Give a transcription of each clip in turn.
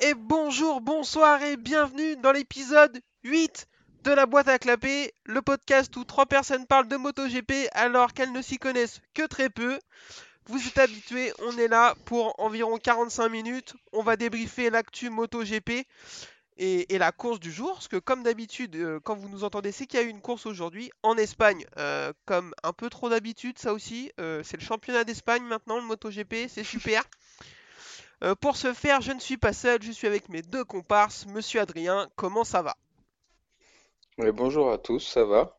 Et bonjour, bonsoir et bienvenue dans l'épisode 8 de la boîte à clapper, le podcast où trois personnes parlent de MotoGP alors qu'elles ne s'y connaissent que très peu. Vous êtes habitués, on est là pour environ 45 minutes. On va débriefer l'actu MotoGP et, et la course du jour. Parce que comme d'habitude, euh, quand vous nous entendez, c'est qu'il y a eu une course aujourd'hui en Espagne. Euh, comme un peu trop d'habitude, ça aussi. euh, c'est le championnat d'Espagne maintenant, le MotoGP, c'est super. Euh, pour ce faire, je ne suis pas seul, je suis avec mes deux comparses. Monsieur Adrien, comment ça va? Ouais, bonjour à tous, ça va?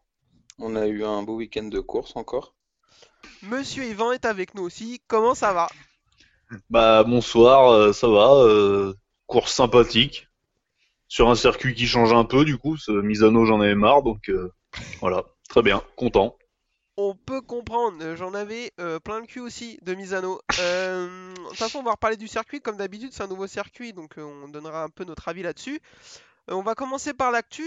On a eu un beau week-end de course encore. Monsieur Yvan est avec nous aussi, comment ça va? Bah bonsoir, euh, ça va, euh, course sympathique, sur un circuit qui change un peu du coup, ce Misano j'en avais marre, donc euh, voilà, très bien, content. On peut comprendre, euh, j'en avais euh, plein le cul aussi de Misano. De toute façon, on va reparler du circuit, comme d'habitude, c'est un nouveau circuit, donc on donnera un peu notre avis là-dessus. On va commencer par l'actu.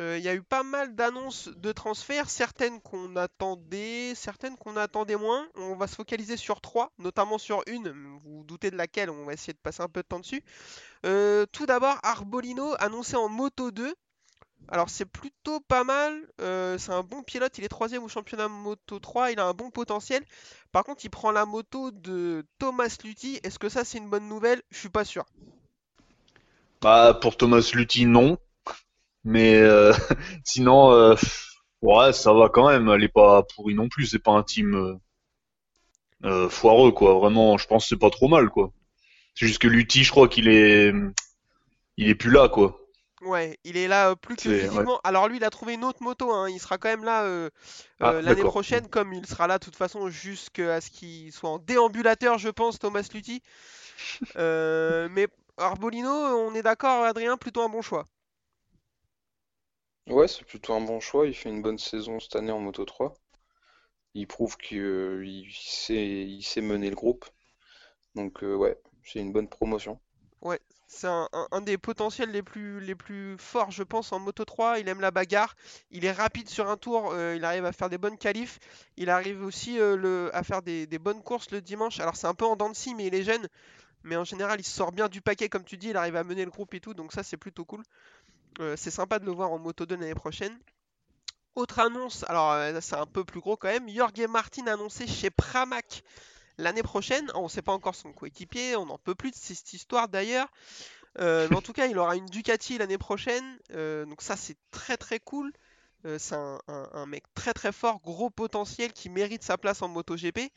Euh, Il y a eu pas mal d'annonces de transferts, certaines qu'on attendait, certaines qu'on attendait moins. On va se focaliser sur trois, notamment sur une, vous vous doutez de laquelle, on va essayer de passer un peu de temps dessus. Euh, tout d'abord, Arbolino annoncé en Moto 2. Alors c'est plutôt pas mal, euh, c'est un bon pilote, il est troisième au championnat Moto 3, il a un bon potentiel. Par contre, il prend la moto de Thomas Luthi. Est-ce que ça c'est une bonne nouvelle? Je suis pas sûr. Bah pour Thomas Luthi non, mais euh, sinon euh, ouais ça va quand même, elle est pas pourrie non plus, c'est pas un team euh, foireux quoi, vraiment je pense que c'est pas trop mal quoi. C'est juste que Luthi je crois qu'il est il est plus là quoi. Ouais, il est là euh, plus que ouais. physiquement. Alors lui, il a trouvé une autre moto, hein. Il sera quand même là euh, Ah, euh, l'année prochaine, comme il sera là de toute façon jusqu'à ce qu'il soit en déambulateur, je pense, Thomas Luthi. Euh, mais Arbolino, on est d'accord, Adrien, plutôt un bon choix. Ouais, c'est plutôt un bon choix, il fait une bonne saison cette année en Moto 3. Il prouve qu'il sait, il sait mener le groupe. Donc euh, ouais, c'est une bonne promotion. Ouais, c'est un, des potentiels les plus, les plus forts, je pense, en Moto 3. Il aime la bagarre, il est rapide sur un tour, euh, il arrive à faire des bonnes qualifs, il arrive aussi euh, à faire des, bonnes courses le dimanche. Alors c'est un peu en dents de scie, mais il est jeune. Mais en général, il sort bien du paquet, comme tu dis, il arrive à mener le groupe et tout, donc ça c'est plutôt cool. Euh, c'est sympa de le voir en Moto 2 l'année prochaine. Autre annonce, alors euh, c'est un peu plus gros quand même, Jorge Martin annoncé chez Pramac l'année prochaine. On ne sait pas encore son coéquipier, on n'en peut plus de cette histoire d'ailleurs. Euh, mais en tout cas, il aura une Ducati l'année prochaine. donc ça, c'est très très cool. C'est un, un- un mec très très fort, gros potentiel qui mérite sa place en MotoGP.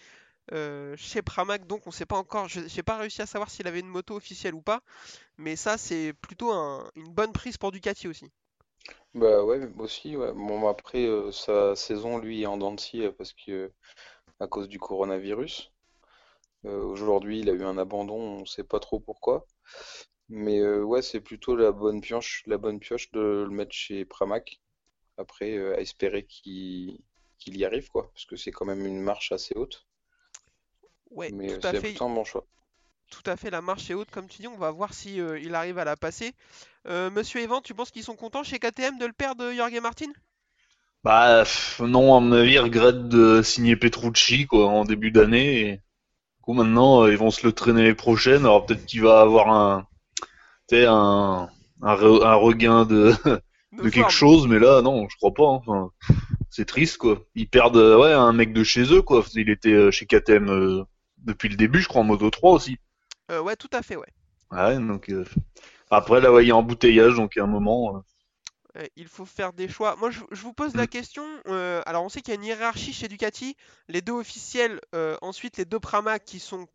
Euh, chez Pramac, donc on sait pas encore, je j'ai pas réussi à savoir s'il avait une moto officielle ou pas, mais ça c'est plutôt un- une bonne prise pour Ducati aussi. Bah ouais, aussi, ouais. Bon, après, euh, sa saison, lui, est en dents parce que à cause du coronavirus. Euh, aujourd'hui, il a eu un abandon, on sait pas trop pourquoi. Mais ouais, c'est plutôt la bonne pioche, la bonne pioche de le mettre chez Pramac. Après, à espérer qu'il qu'il y arrive, quoi, parce que c'est quand même une marche assez haute. Ouais, Mais euh, tout à c'est fait. plutôt un bon choix. Tout à fait, la marche est haute, comme tu dis, on va voir si euh, il arrive à la passer. Euh, Monsieur Evan, tu penses qu'ils sont contents chez KTM de le perdre, Jorge Martin? Bah non, à mon avis, ils regrettent de signer Petrucci quoi en début d'année. Et... Du coup maintenant, ils vont se le traîner les prochaines. Alors peut-être qu'il va avoir un, un, un, re- un regain de, de quelque chose, mais là non, je crois pas. hein. Enfin, c'est triste quoi. Ils perdent ouais un mec de chez eux quoi. Il était chez KTM euh, depuis le début, je crois en Moto 3 aussi. Euh, ouais, tout à fait, ouais. Ouais, donc euh, après là, ouais, il y a embouteillage, donc à un moment. euh, Euh, il faut faire des choix. Moi, je, je vous pose la Mm. question. alors, on sait qu'il y a une hiérarchie chez Ducati. Les deux officiels, ensuite les deux Pramac qui sont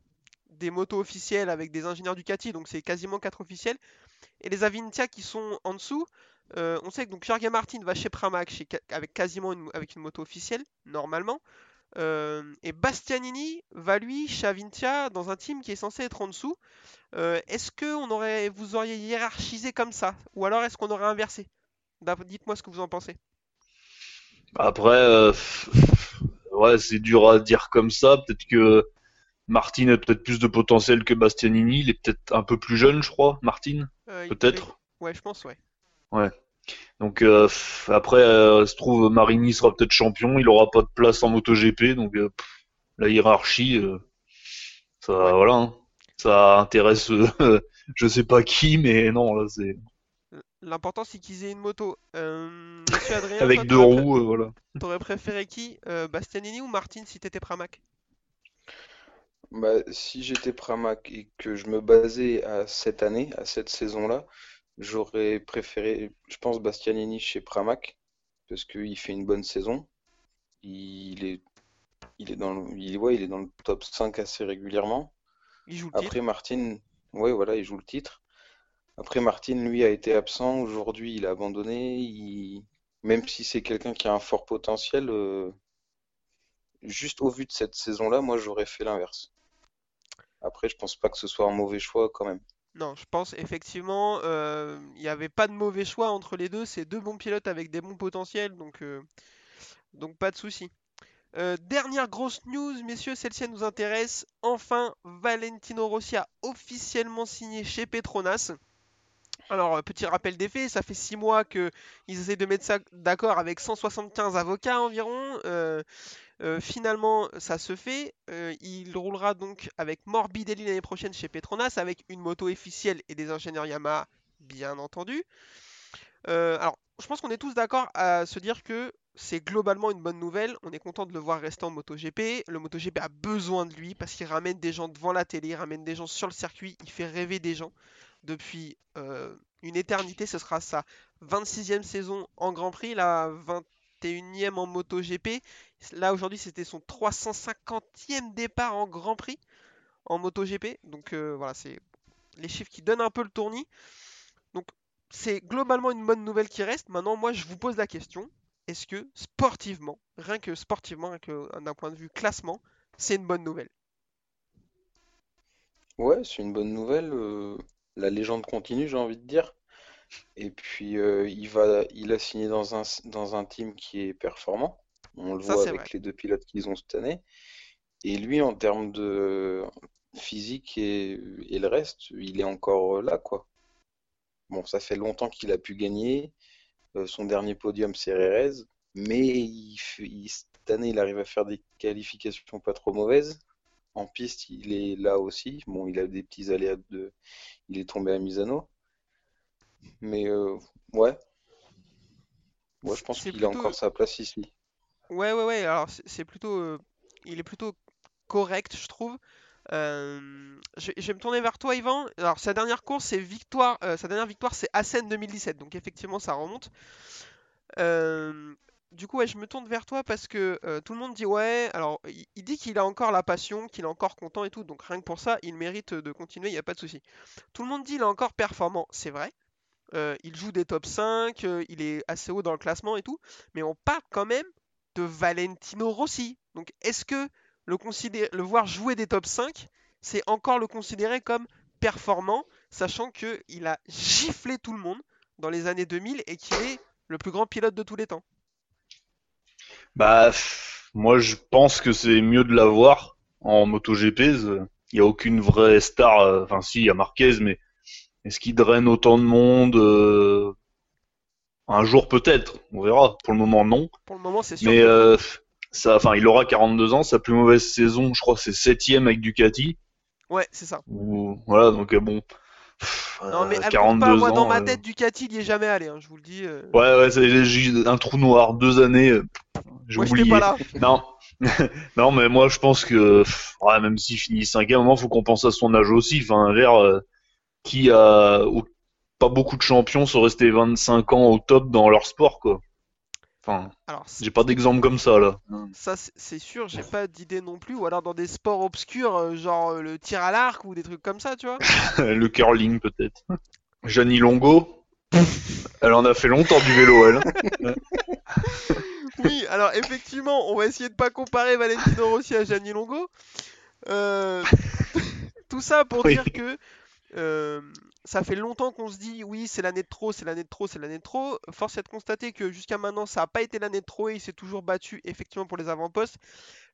des motos officielles avec des ingénieurs Ducati, donc c'est quasiment quatre officiels. Et les Avintia qui sont en dessous. On sait que donc Jorge Martin va chez Pramac chez, avec quasiment une, avec une moto officielle, normalement. Euh, et Bastianini va lui chez Avintia dans un team qui est censé être en dessous. Euh, est-ce que on aurait, vous auriez hiérarchisé comme ça? Ou alors est-ce qu'on aurait inversé? Dites-moi ce que vous en pensez. Après, euh, ouais, c'est dur à dire comme ça. Peut-être que Martin a peut-être plus de potentiel que Bastianini. Il est peut-être un peu plus jeune, je crois, Martin, il- peut-être. Ouais, je pense, ouais. Donc euh, après, euh, se trouve Marini sera peut-être champion, il aura pas de place en MotoGP, donc euh, pff, la hiérarchie, euh, ça voilà, hein. ça intéresse euh, je sais pas qui, mais non là c'est L'important c'est qu'ils aient une moto. Euh, Adrien, avec toi, deux roues, euh, voilà. T'aurais préféré qui? Euh, Bastianini ou Martin si t'étais Pramac? Bah, si j'étais Pramac et que je me basais à cette année, à cette saison-là, j'aurais préféré, je pense, Bastianini chez Pramac, parce qu'il fait une bonne saison. Il est, il est dans le, il, ouais, il est dans le top 5 assez régulièrement. Il joue le titre. Après, Martin, ouais, voilà, il joue le titre. Après, Martin, lui, a été absent. Aujourd'hui, il a abandonné. Il- Même si c'est quelqu'un qui a un fort potentiel, euh, juste au vu de cette saison-là, moi, j'aurais fait l'inverse. Après, je pense pas que ce soit un mauvais choix quand même. Non, je pense effectivement, euh, il n'y avait pas de mauvais choix entre les deux. C'est deux bons pilotes avec des bons potentiels, donc, euh, donc pas de souci. Euh, dernière grosse news, messieurs, celle-ci elle nous intéresse. Enfin, Valentino Rossi a officiellement signé chez Petronas. Alors, euh, petit rappel des faits, ça fait 6 mois qu'ils essaient de mettre ça d'accord avec 175 avocats environ. Euh, euh, finalement, ça se fait. Euh, il roulera donc avec Morbidelli l'année prochaine chez Petronas avec une moto officielle et des ingénieurs Yamaha, bien entendu. Euh, alors, je pense qu'on est tous d'accord à se dire que c'est globalement une bonne nouvelle. On est content de le voir rester en MotoGP. Le MotoGP a besoin de lui parce qu'il ramène des gens devant la télé, il ramène des gens sur le circuit, il fait rêver des gens depuis une éternité. Ce sera sa 26e saison en Grand Prix, la 21e en MotoGP. Là aujourd'hui c'était son 350e départ en Grand Prix en MotoGP. Donc euh, voilà, c'est les chiffres qui donnent un peu le tournis. Donc c'est globalement une bonne nouvelle qui reste. Maintenant moi je vous pose la question, est-ce que sportivement, rien que sportivement, rien que d'un point de vue classement, c'est une bonne nouvelle? Ouais, c'est une bonne nouvelle. euh, la légende continue, j'ai envie de dire. Et puis, euh, il va, il a signé dans un, dans un team qui est performant. On le Ça voit avec vrai. les deux pilotes qu'ils ont cette année. Et lui, en termes de physique et, et le reste, il est encore là, quoi. Bon, ça fait longtemps qu'il a pu gagner. Euh, son dernier podium, c'est Rérez. Mais il fait- il- cette année, il arrive à faire des qualifications pas trop mauvaises. En piste, il est là aussi. Bon, il a des petits aléas de... Il est tombé à Misano. Mais euh, ouais, ouais, je pense qu'il a encore sa place ici. Ouais, ouais, ouais. Alors, c'est plutôt, euh, il est plutôt correct, je trouve. Euh, je, je vais me tourner vers toi, Yvan. Alors, sa dernière course, c'est victoire. sa dernière victoire, c'est Assen 2017. Donc, effectivement, ça remonte. Du coup, ouais, je me tourne vers toi parce que tout le monde dit ouais. Alors, il, il dit qu'il a encore la passion, qu'il est encore content et tout. Donc, rien que pour ça, il mérite de continuer. Il n'y a pas de souci. Tout le monde dit il est encore performant. C'est vrai. Euh, il joue des top 5, euh, il est assez haut dans le classement et tout, mais on parle quand même de Valentino Rossi. Donc est-ce que le, voir jouer des top 5, c'est encore le considérer comme performant, sachant qu'il a giflé tout le monde dans les années 2000 et qu'il est le plus grand pilote de tous les temps? Bah, moi je pense que c'est mieux de l'avoir en MotoGP. Il n'y a aucune vraie star. euh, Enfin, si, il y a Marquez, mais est-ce qu'il draine autant de monde euh, Un jour peut-être, on verra. Pour le moment, non. Pour le moment, c'est sûr Mais euh, ça, enfin, il aura 42 ans. Sa plus mauvaise saison, je crois, c'est septième avec Ducati. Ouais, c'est ça. Voilà, donc euh, bon, pff, Non, mais euh, abuse 42 pas, moi dans ans. ma tête, Ducati, il y est jamais allé, hein, je vous le dis. euh. Ouais, ouais, c'est- un trou noir, deux années. J'ai oublié. pas là. Non, non, mais moi je pense que pff, ouais, même s'il finit cinquième, moment faut qu'on pense à son âge aussi. Enfin, l'air qui a pas beaucoup de champions sont restés 25 ans au top dans leur sport, quoi. Enfin, j'ai pas d'exemple comme ça là. Ça, c'est sûr, j'ai pas d'idée non plus. Ou alors dans des sports obscurs, euh, genre euh, le tir à l'arc ou des trucs comme ça, tu vois. Le curling peut-être. Janie Longo, elle en a fait longtemps du vélo, elle. Oui, alors effectivement, on va essayer de pas comparer Valentino Rossi à Gianni Longo. Euh, tout ça pour Oui. dire que euh, ça fait longtemps qu'on se dit oui, c'est l'année de trop, c'est l'année de trop, c'est l'année de trop. Force est de constater que jusqu'à maintenant, ça n'a pas été l'année de trop et il s'est toujours battu effectivement pour les avant-postes.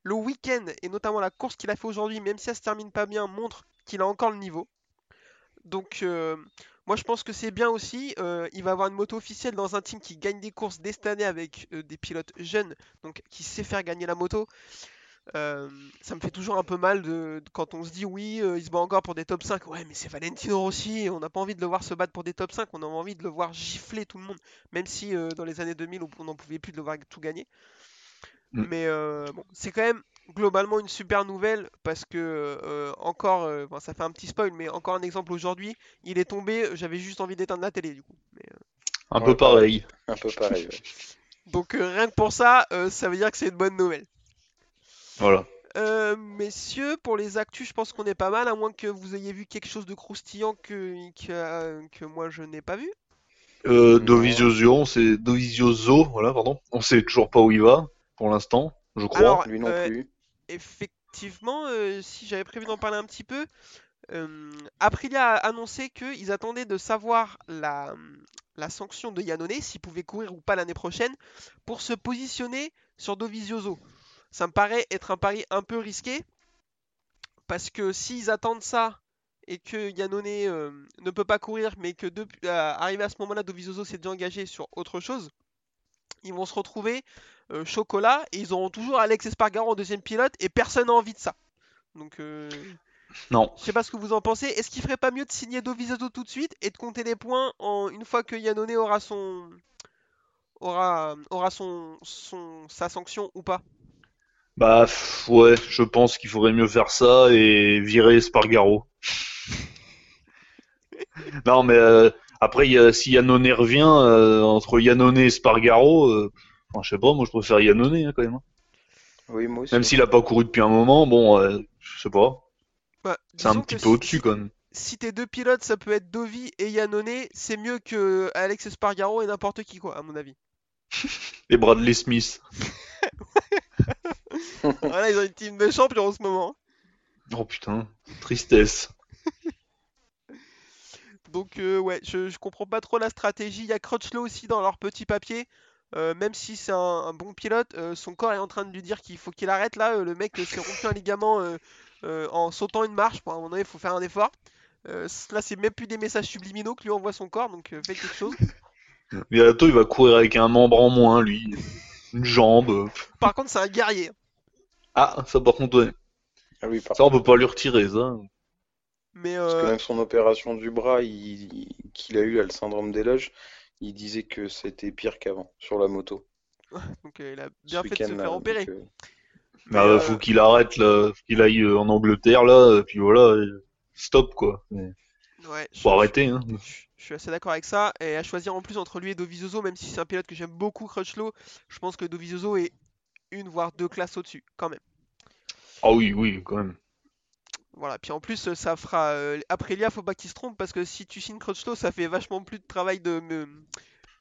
Le week-end et notamment la course qu'il a fait aujourd'hui, même si elle se termine pas bien, montre qu'il a encore le niveau. Donc euh, Moi, je pense que c'est bien aussi. euh, il va avoir une moto officielle dans un team qui gagne des courses dès cette année avec des pilotes jeunes, donc qui sait faire gagner la moto. Euh, ça me fait toujours un peu mal de, de- quand on se dit oui, euh, il se bat encore pour des top 5. Ouais, mais c'est Valentino Rossi, on n'a pas envie de le voir se battre pour des top 5, on a envie de le voir gifler tout le monde, même si euh, dans les années 2000 on n'en pouvait plus de le voir tout gagner. Mm. Mais euh, bon, c'est quand même globalement une super nouvelle parce que euh, encore, euh, bon, ça fait un petit spoil, mais encore un exemple aujourd'hui, il est tombé, j'avais juste envie d'éteindre la télé du coup. Mais, euh, Un peu pareil. Un peu pareil. ouais. donc euh, rien que pour ça, euh, ça veut dire que c'est une bonne nouvelle. Voilà. Euh, messieurs, pour les actus, je pense qu'on est pas mal, à moins que vous ayez vu quelque chose de croustillant que, que, euh, que moi je n'ai pas vu. Euh. Dovizioso, on sait Dovizioso, voilà, pardon. On sait toujours pas où il va pour l'instant, je crois. Alors, Lui non euh, plus. Effectivement, euh, si j'avais prévu d'en parler un petit peu, euh, Aprilia a annoncé qu'ils attendaient de savoir la, la sanction de Yannone, s'il pouvait courir ou pas l'année prochaine, pour se positionner sur Dovizioso. Ça me paraît être un pari un peu risqué, parce que s'ils attendent ça et que Yannone euh, ne peut pas courir, mais que depuis, euh, arrivé à ce moment-là, Dovizioso s'est déjà engagé sur autre chose, ils vont se retrouver euh, chocolat et ils auront toujours Alex Espargaro en deuxième pilote et personne n'a envie de ça. Donc, Non. je sais pas ce que vous en pensez. Est-ce qu'il ferait pas mieux de signer Dovizioso tout de suite et de compter les points en une fois que Yannone aura son aura aura son, son sa sanction ou pas? Bah ouais, je pense qu'il faudrait mieux faire ça et virer Spargaro. non mais euh, après y a- si Yannone revient euh, entre Yannone et Spargaro, euh, enfin, je sais pas, moi je préfère Yannone hein, quand même. hein. Oui, moi aussi. Même s'il a pas couru depuis un moment, bon, euh, je sais pas, Bah, c'est un petit peu si- au-dessus quand même. Si tes deux pilotes, ça peut être Dovi et Yannone, c'est mieux que Alex Espargaro et n'importe qui quoi, à mon avis. Et Bradley Smith. voilà, ils ont une team de champions en ce moment. Oh putain, tristesse. Donc euh, ouais, je, je comprends pas trop la stratégie. Il y a Crutchlow aussi dans leur petit papier. Euh, même si c'est un, un bon pilote, euh, son corps est en train de lui dire qu'il faut qu'il arrête là. Le mec s'est rompu un ligament en sautant une marche. À un moment donné, il faut faire un effort. Là, c'est même plus des messages subliminaux que lui envoie son corps, donc faites quelque chose. Bientôt il va courir avec un membre en moins lui, une jambe. Par contre, c'est un guerrier. Ah, ça par contre, ouais. Ah oui, par ça on peut pas lui retirer ça. Mais Parce que euh, même son opération du bras il- il- qu'il a eu, là, le syndrome des loges, il disait que c'était pire qu'avant sur la moto. donc, euh, il a ce bien fait de se faire donc, opérer. euh, Mais, Ah, euh, faut qu'il arrête là, faut qu'il aille euh, en Angleterre là, et puis voilà, stop quoi. Mais ouais, je- Faut arrêter hein. Je je suis assez d'accord avec ça. Et à choisir en plus entre lui et Dovizioso, même si c'est un pilote que j'aime beaucoup, Crutchlow, je pense que Dovizioso est une voire deux classes au-dessus, quand même. Ah oui, oui, quand même. Voilà. Puis en plus, euh, ça fera. euh, Aprilia, faut pas qu'il se trompe, parce que si tu signes Crutchlow, ça fait vachement plus de travail de,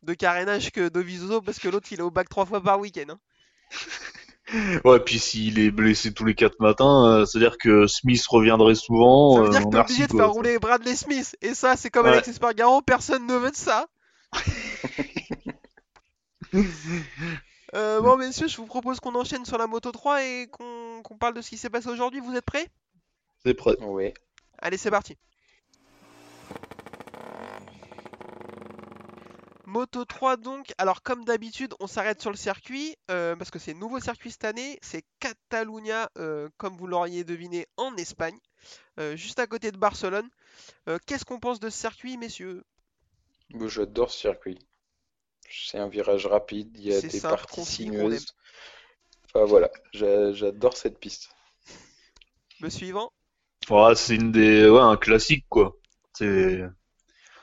de carénage que Dovizioso, parce que l'autre il est au bac trois fois par week-end. hein. Ouais, puis s'il est blessé tous les quatre matins, euh, c'est-à-dire que Smith reviendrait souvent. Ça veut euh, dire que non, t'es obligé de quoi. faire rouler Bradley Smith. Et ça, c'est comme Ouais. Alex Espargaro, personne ne veut de ça. Euh, bon, messieurs, je vous propose qu'on enchaîne sur la Moto 3 et qu'on parle de ce qui s'est passé aujourd'hui. Vous êtes prêts? C'est prêt. Ouais. Allez, c'est parti. Moto 3 donc, alors comme d'habitude on s'arrête sur le circuit euh, parce que c'est nouveau circuit cette année, c'est Catalunya euh, comme vous l'auriez deviné en Espagne, euh, juste à côté de Barcelone. Euh, Qu'est-ce qu'on pense de ce circuit messieurs? Moi, J'adore ce circuit. C'est un virage rapide, il y a des simple, parties sinueuses. Enfin voilà, j'a- j'adore cette piste. Le suivant? Ouais, c'est une des, ouais, un classique quoi. C'est,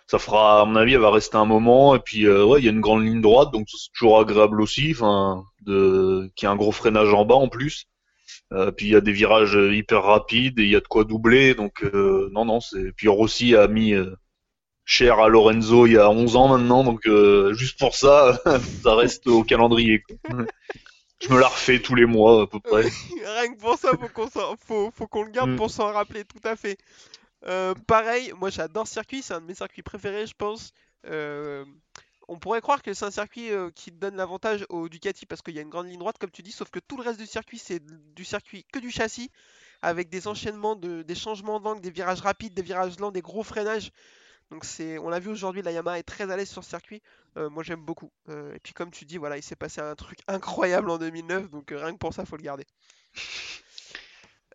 ça fera, à mon avis, elle va rester un moment et puis euh, ouais, il y a une grande ligne droite, donc c'est toujours agréable aussi. Enfin, de, qui a un gros freinage en bas en plus. Euh, puis il y a des virages hyper rapides et il y a de quoi doubler, donc euh, non non, c'est. Puis Rossi a mis euh, cher à Lorenzo il y a 11 ans maintenant, donc euh, juste pour ça, ça reste au calendrier. Quoi. Je me la refais tous les mois à peu près. Rien que pour ça, faut qu'on faut, faut qu'on le garde Mm. pour s'en rappeler, tout à fait. Euh, pareil, moi j'adore ce circuit, c'est un de mes circuits préférés, je pense. Euh, on pourrait croire que c'est un circuit euh, qui donne l'avantage au Ducati parce qu'il y a une grande ligne droite, comme tu dis, sauf que tout le reste du circuit, c'est du circuit que du châssis, avec des enchaînements, de, des changements d'angle, des virages rapides, des virages lents, des gros freinages. Donc c'est, on l'a vu aujourd'hui, la Yamaha est très à l'aise sur ce circuit. Euh, moi j'aime beaucoup. Euh, et puis comme tu dis, voilà, il s'est passé un truc incroyable en 2009, donc euh, rien que pour ça, faut le garder.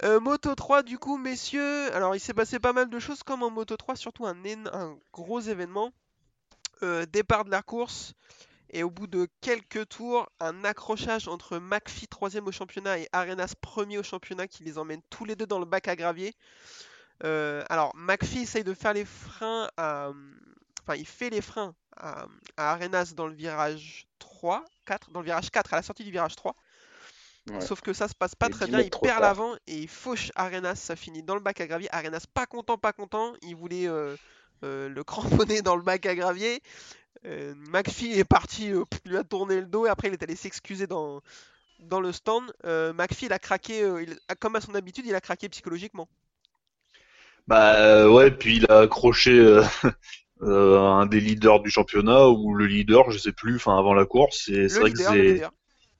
Euh, Moto 3, du coup, messieurs, alors il s'est passé pas mal de choses comme en Moto 3, surtout un, gros événement. Départ de la course, et au bout de quelques tours, un accrochage entre McPhee 3 au championnat et Arenas 1 au championnat qui les emmène tous les deux dans le bac à gravier. Euh, alors, McPhee essaye de faire les freins à. Enfin, il fait les freins à, à Arenas dans le virage 3, 4, dans le virage 4, à la sortie du virage 3. Ouais. Sauf que ça se passe pas Et très 10 bien, il perd l'avant et il fauche Arenas, ça finit dans le bac à gravier. Arenas pas content, pas content, il voulait euh, euh, le cramponner dans le bac à gravier. Euh, McPhee est parti, lui a tourné le dos et après il est allé s'excuser dans, dans le stand. McPhee il a craqué, il- comme à son habitude, il a craqué psychologiquement. Bah euh, ouais, puis il a accroché euh, euh, un des leaders du championnat ou le leader, je sais plus, enfin avant la course. Et c'est vrai leader, que c'est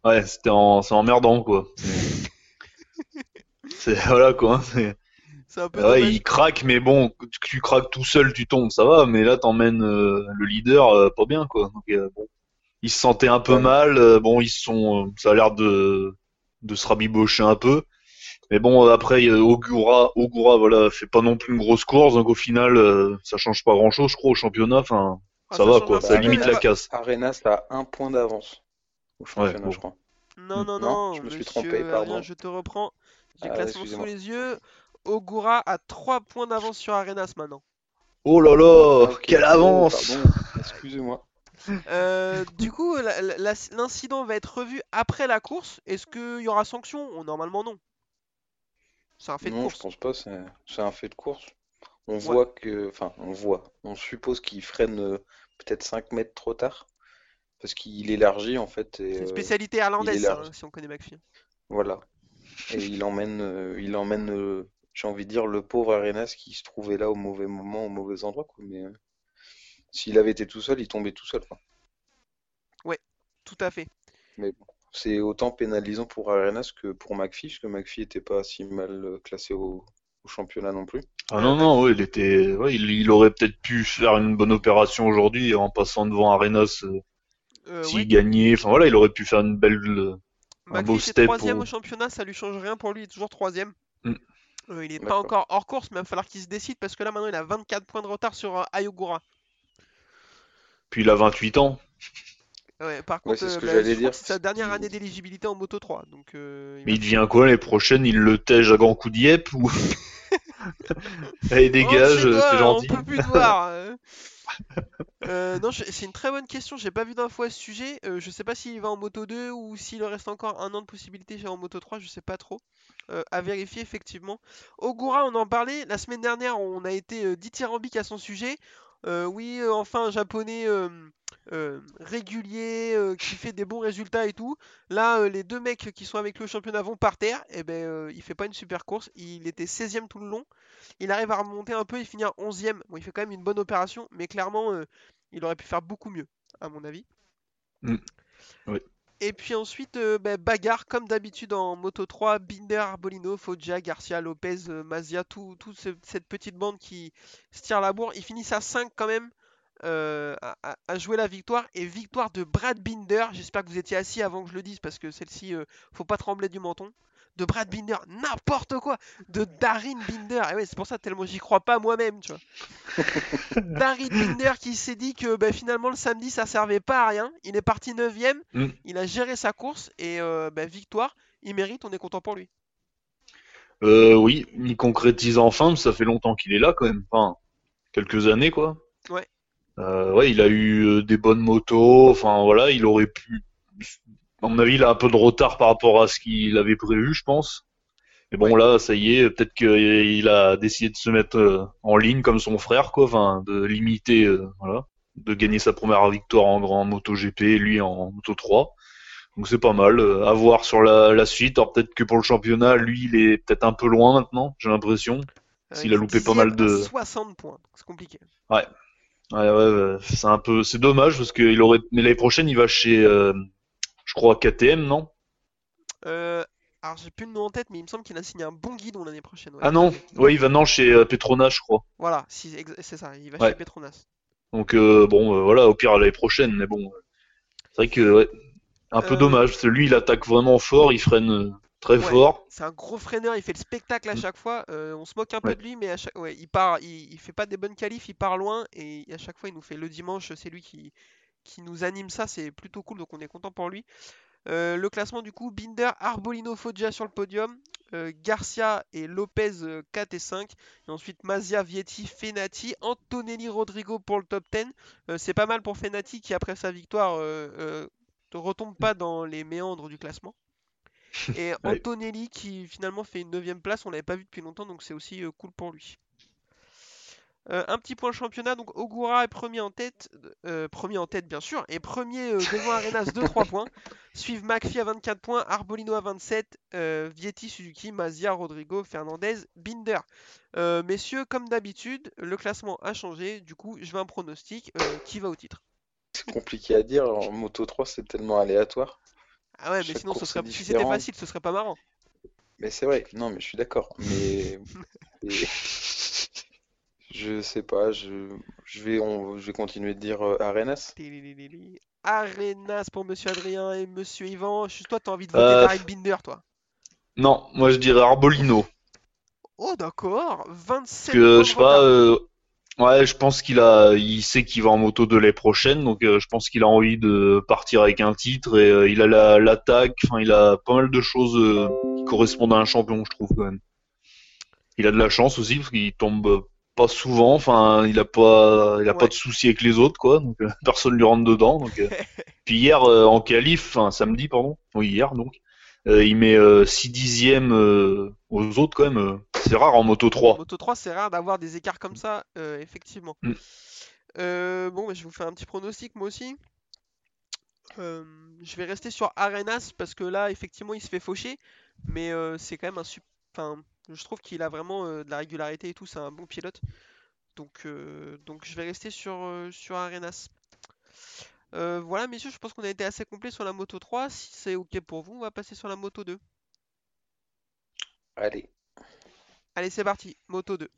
ouais, c'était en... c'est emmerdant quoi. C'est voilà quoi. c'est- C'est un peu Ouais, dommage. il craque, mais bon, tu craques tout seul, tu tombes, ça va. Mais là, t'emmènes euh, le leader, euh, pas bien quoi. Donc, euh, bon, ils se sentaient un peu Ouais. mal. euh, bon, ils sont, euh, ça a l'air de de se rabibocher un peu. Mais bon, après, Ogura, Ogura, voilà, fait pas non plus une grosse course, donc au final, euh, ça change pas grand-chose, je crois, au championnat. Enfin, Ah, ça va quoi, ça limite la casse. Arenas a un point d'avance au championnat, bon. je crois. Non, non, Non, non, je me suis monsieur trompé, pardon. je te reprends. J'ai Ah, classement sous les yeux. Ogura a 3 points d'avance sur Arenas maintenant. Oh là là, Ok, quelle avance! excusez-moi. Euh, du coup, la- la- la- l'incident va être revu après la course. Est-ce qu'il y aura sanction? Normalement, non. C'est un fait de Non, je course. pense pas, c'est un fait de course. On voit que, enfin, on voit, on suppose qu'il freine euh, peut-être 5 mètres trop tard, parce qu'il élargit en fait, C'est une euh, spécialité irlandaise, hein, si on connaît McPhee. voilà. Et il emmène, euh, il emmène, euh, j'ai envie de dire, le pauvre Arenas qui se trouvait là au mauvais moment, au mauvais endroit, quoi. Mais s'il avait été tout seul, il tombait tout seul, quoi. Tout à fait. Mais bon, c'est autant pénalisant pour Arenas que pour McPhee, parce que McPhee était pas si mal euh, classé au, au championnat non plus. Ah non, non, ouais, il était, ouais, il, il aurait peut-être pu faire une bonne opération aujourd'hui en passant devant Arenas euh, Euh, s'il gagnait. Enfin voilà, il aurait pu faire une belle. euh, un beau step troisième au- au championnat, ça lui change rien pour lui, il est toujours troisième. Mm. Euh, il est pas encore hors course, mais il va falloir qu'il se décide parce que là maintenant il a 24 points de retard sur euh, Ayogura. Puis il a 28 ans. Ouais, par Ouais, contre, c'est ce que bah, j'allais je crois dire, que c'est sa dernière année d'éligibilité en Moto 3. Donc, euh, il Mais il devient quoi l'année prochaine? Il le tège à grands coups d'yep ou. Allez, dégage, Oh, chez toi, c'est gentil. On peut plus te voir. hein. Euh, non, je- c'est une très bonne question. J'ai pas vu d'infos à ce sujet. Euh, je sais pas s'il va en Moto 2 ou s'il reste encore un an de possibilité en Moto 3. Je sais pas trop. Euh, à vérifier effectivement. Ogura, on en parlait la semaine dernière. On a été dithyrambique à son sujet. Euh, oui, euh, enfin un japonais euh, régulier euh, qui fait des bons résultats et tout. Là, euh, les deux mecs qui sont avec le championnat vont par terre. Et ben, euh, il fait pas une super course. Il était 16ème tout le long. Il arrive à remonter un peu, il finit à 11ème. Bon, il fait quand même une bonne opération, mais clairement, il aurait pu faire beaucoup mieux, à mon avis. Mm. Oui. Et puis ensuite, bah, bagarre comme d'habitude en Moto 3, Binder, Arbolino, Foggia, Garcia, Lopez, Mazia, tout, tout ce- cette petite bande qui se tire la bourre. Ils finissent à 5 quand même euh, à, jouer la victoire. Et victoire de Brad Binder. J'espère que vous étiez assis avant que je le dise parce que celle-ci, euh, faut pas trembler du menton. De Brad Binder, n'importe quoi. De Darin Binder. Et ouais, c'est pour ça tellement j'y crois pas moi-même, tu vois. Darin Binder qui s'est dit que bah, finalement le samedi ça servait pas à rien. Il est parti 9ème. Mm. Il a géré sa course et euh, bah, victoire. Il mérite, on est content pour lui. Oui, il concrétise enfin, ça fait longtemps qu'il est là quand même. Enfin, quelques années quoi. Ouais. Euh, ouais, il a eu euh, des bonnes motos. Enfin voilà, il aurait pu. À mon avis, il a un peu de retard par rapport à ce qu'il avait prévu, je pense. Mais bon, Ouais. là, ça y est, peut-être qu'il a décidé de se mettre euh, en ligne comme son frère, quoi. Enfin, de limiter, euh, voilà, de gagner sa première victoire en grand moto GP, lui en moto 3. Donc c'est pas mal. Euh, à voir sur la, la suite. Alors peut-être que pour le championnat, lui, il est peut-être un peu loin maintenant, j'ai l'impression. Euh, S'il il a loupé pas mal 10e de- à 60 points, c'est compliqué. Ouais, ouais, ouais, c'est un peu, c'est dommage parce aurait, mais l'année prochaine, il va chez, euh, je crois KTM, non? Euh, Alors j'ai plus le nom en tête, mais il me semble qu'il a signé un bon guidon l'année prochaine. ouais. Ah non, ouais, il va non chez euh, Petronas, je crois. Voilà, si, c'est ça, il va Ouais. chez Petronas. Donc bon, voilà, au pire l'année prochaine, mais bon, c'est vrai que ouais, un peu dommage. Parce que lui, il attaque vraiment fort, il freine très Ouais. fort. C'est un gros freineur, il fait le spectacle à Mm. chaque fois. euh, on se moque un peu de lui, mais à chaque... ouais, il part, il, il fait pas des bonnes qualifs, il part loin et à chaque fois il nous fait le dimanche, c'est lui qui, qui nous anime ça, c'est plutôt cool, donc on est content pour lui. Euh, le classement du coup, Binder, Arbolino, Foggia sur le podium, euh, Garcia et Lopez euh, 4 et 5, et ensuite Mazia, Vietti, Fenati, Antonelli, Rodrigo pour le top 10. Euh, c'est pas mal pour Fenati qui après sa victoire ne retombe pas dans les méandres du classement. Et. Antonelli qui finalement fait une 9 place, on l'avait pas vu depuis longtemps, donc c'est aussi euh, cool pour lui. Euh, un petit point championnat, donc Ogura est premier en tête, euh, premier en tête bien sûr, et premier euh, devant Arenas de 3 points. Suivent McPhee à 24 points, Arbolino à 27, euh, Vietti, Suzuki, Mazia, Rodrigo, Fernandez, Binder. Euh, messieurs, comme d'habitude, le classement a changé, du coup je veux un pronostic, euh, qui va au titre? C'est compliqué à dire. En Moto 3, c'est tellement aléatoire. Ah ouais, mais Chaque sinon ce serait, si c'était facile, ce serait pas marrant. Mais c'est vrai. Non, mais je suis d'accord. Mais et- je sais pas. Je, je vais, on, je vais continuer de dire euh, Arenas. Arenas pour Monsieur Adrien et Monsieur Yvan. Juste toi, t'as envie de voter Euh, Darren Binder, toi? Non, moi je dirais Arbolino. Oh d'accord, 27 que points je sais pas, euh, ouais, je pense qu'il a, il sait qu'il va en moto de l'année prochaine, donc euh, je pense qu'il a envie de partir avec un titre et euh, il a la- l'attaque, enfin il a pas mal de choses euh, qui correspondent à un champion, je trouve quand même. Il a de la chance aussi parce qu'il tombe pas souvent, enfin il a pas, il a pas de soucis avec les autres quoi, donc euh, personne lui rentre dedans. Donc, euh. puis hier euh, en qualif, enfin samedi pardon, oui hier donc, euh, il met 6 dixièmes euh, aux autres quand même. euh, c'est rare en moto 3. Moto 3, c'est rare d'avoir des écarts comme ça, euh, effectivement. Mm. Euh, bon, bah, je vous faire un petit pronostic, moi aussi. Euh, je vais rester sur Arenas parce que là, effectivement, il se fait faucher, mais euh, c'est quand même un sup- Enfin, je trouve qu'il a vraiment euh, de la régularité et tout, c'est un bon pilote. Donc, donc je vais rester sur, sur Arenas. Voilà, messieurs, je pense qu'on a été assez complet sur la moto 3. Si c'est ok pour vous, on va passer sur la moto 2. Allez. Allez, c'est parti, moto 2.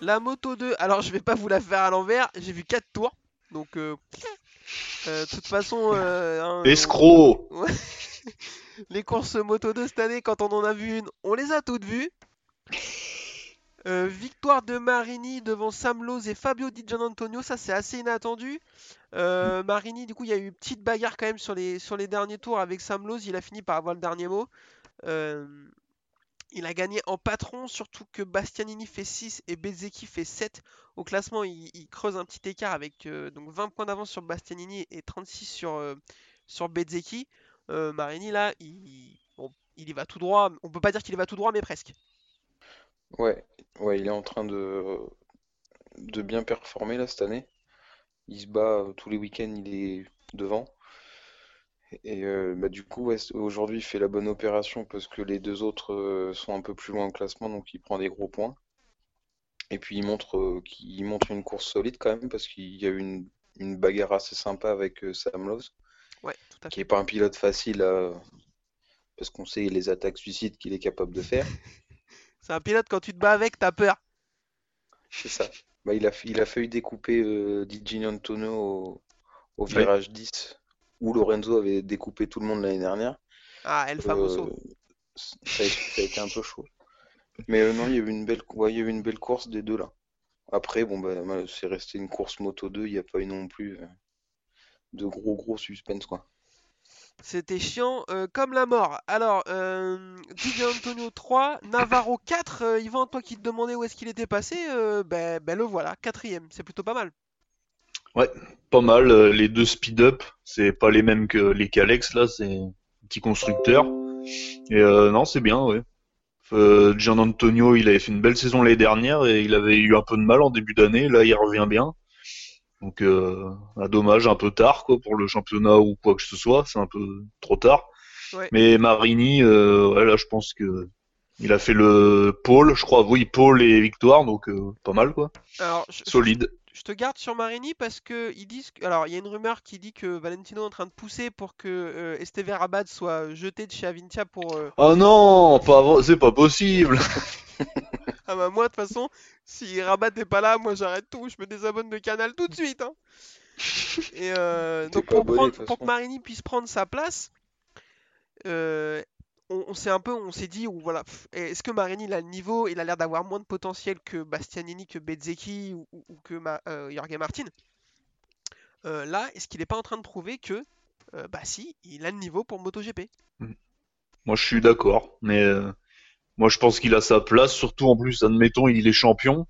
La moto 2, alors je vais pas vous la faire à l'envers, j'ai vu 4 tours. Donc, euh, euh, de toute façon, euh, hein, Escroc les courses moto 2 cette année, quand on en a vu une, on les a toutes vues. Euh, victoire de Marini devant Sam Lowe et Fabio Di Gianantonio, ça c'est assez inattendu. Euh, Marini, du coup, il y a eu une petite bagarre quand même sur les, sur les derniers tours avec Sam Lowe, il a fini par avoir le dernier mot. Euh, il a gagné en patron, surtout que Bastianini fait 6 et Bezzecchi fait 7. Au classement, il, il creuse un petit écart avec donc 20 points d'avance sur Bastianini et 36 sur, sur Bezzecchi. Marini, là, il, bon, il y va tout droit. On peut pas dire qu'il y va tout droit, mais presque. Ouais, ouais, il est en train de, de bien performer là cette année. Il se bat euh, tous les week-ends, il est devant. Et euh, bah, du coup, ouais, c- aujourd'hui, il fait la bonne opération parce que les deux autres euh, sont un peu plus loin au classement, donc il prend des gros points. Et puis il montre, euh, qu'il montre une course solide quand même parce qu'il y a eu une, une bagarre assez sympa avec euh, Sam Lowe, Ouais, tout à qui fait. est pas un pilote facile parce qu'on sait les attaques suicides qu'il est capable de faire. C'est un pilote, quand tu te bats avec, t'as peur. C'est ça. Bah, il a, il a failli découper euh, Di au, au Ouais. virage 10, où Lorenzo avait découpé tout le monde l'année dernière. Ah, El Famoso. Euh, ça, a, ça a été un peu chaud. Mais euh, non, il y a eu une belle, ouais, il y a eu une belle course des deux là. Après, bon, bah, c'est resté une course moto 2, il n'y a pas eu non plus euh, de gros gros suspense quoi. C'était chiant euh, comme la mort. Alors, euh, Di Gianantonio 3, Navarro 4. euh, Yvan, toi qui te demandais où est-ce qu'il était passé, euh, ben, ben le voilà, quatrième. C'est plutôt pas mal. pas mal. Les deux speed-up, c'est pas les mêmes que les Calex, là, c'est petit constructeur. Et non, c'est bien, ouais. Gian Antonio, il avait fait une belle saison l'année dernière et il avait eu un peu de mal en début d'année. Là, il revient bien. Donc, euh, un dommage un peu tard, quoi, pour le championnat ou quoi que ce soit. C'est un peu trop tard. Ouais. Mais Marini, euh, ouais, là, je pense que il a fait le pôle, je crois. Oui, pôle et victoire, donc euh, pas mal, quoi. Alors, je, Solide. je te garde sur Marini parce que ils disent. Alors, il y a une rumeur qui dit que Valentino est en train de pousser pour que euh, Esteve Rabat soit jeté de chez Avintia pour. euh, Oh non, pas c'est pas possible. Ah bah moi de toute façon, si Rabat n'est pas là, moi j'arrête tout, je me désabonne de Canal tout de suite. hein. Et euh, donc pour, abonné, prendre- de toute pour que. Marini puisse prendre sa place, euh, on, on s'est un peu, on s'est dit, voilà, est-ce que Marini il a le niveau, il a l'air d'avoir moins de potentiel que Bastianini, que Bezzecchi ou, ou- ou que Ma- euh, Jorge Martin. Euh, là, est-ce qu'il n'est pas en train de prouver que, euh, bah si, il a le niveau pour MotoGP? Moi, je suis d'accord, mais euh, moi, je pense qu'il a sa place. Surtout en plus, admettons, il est champion.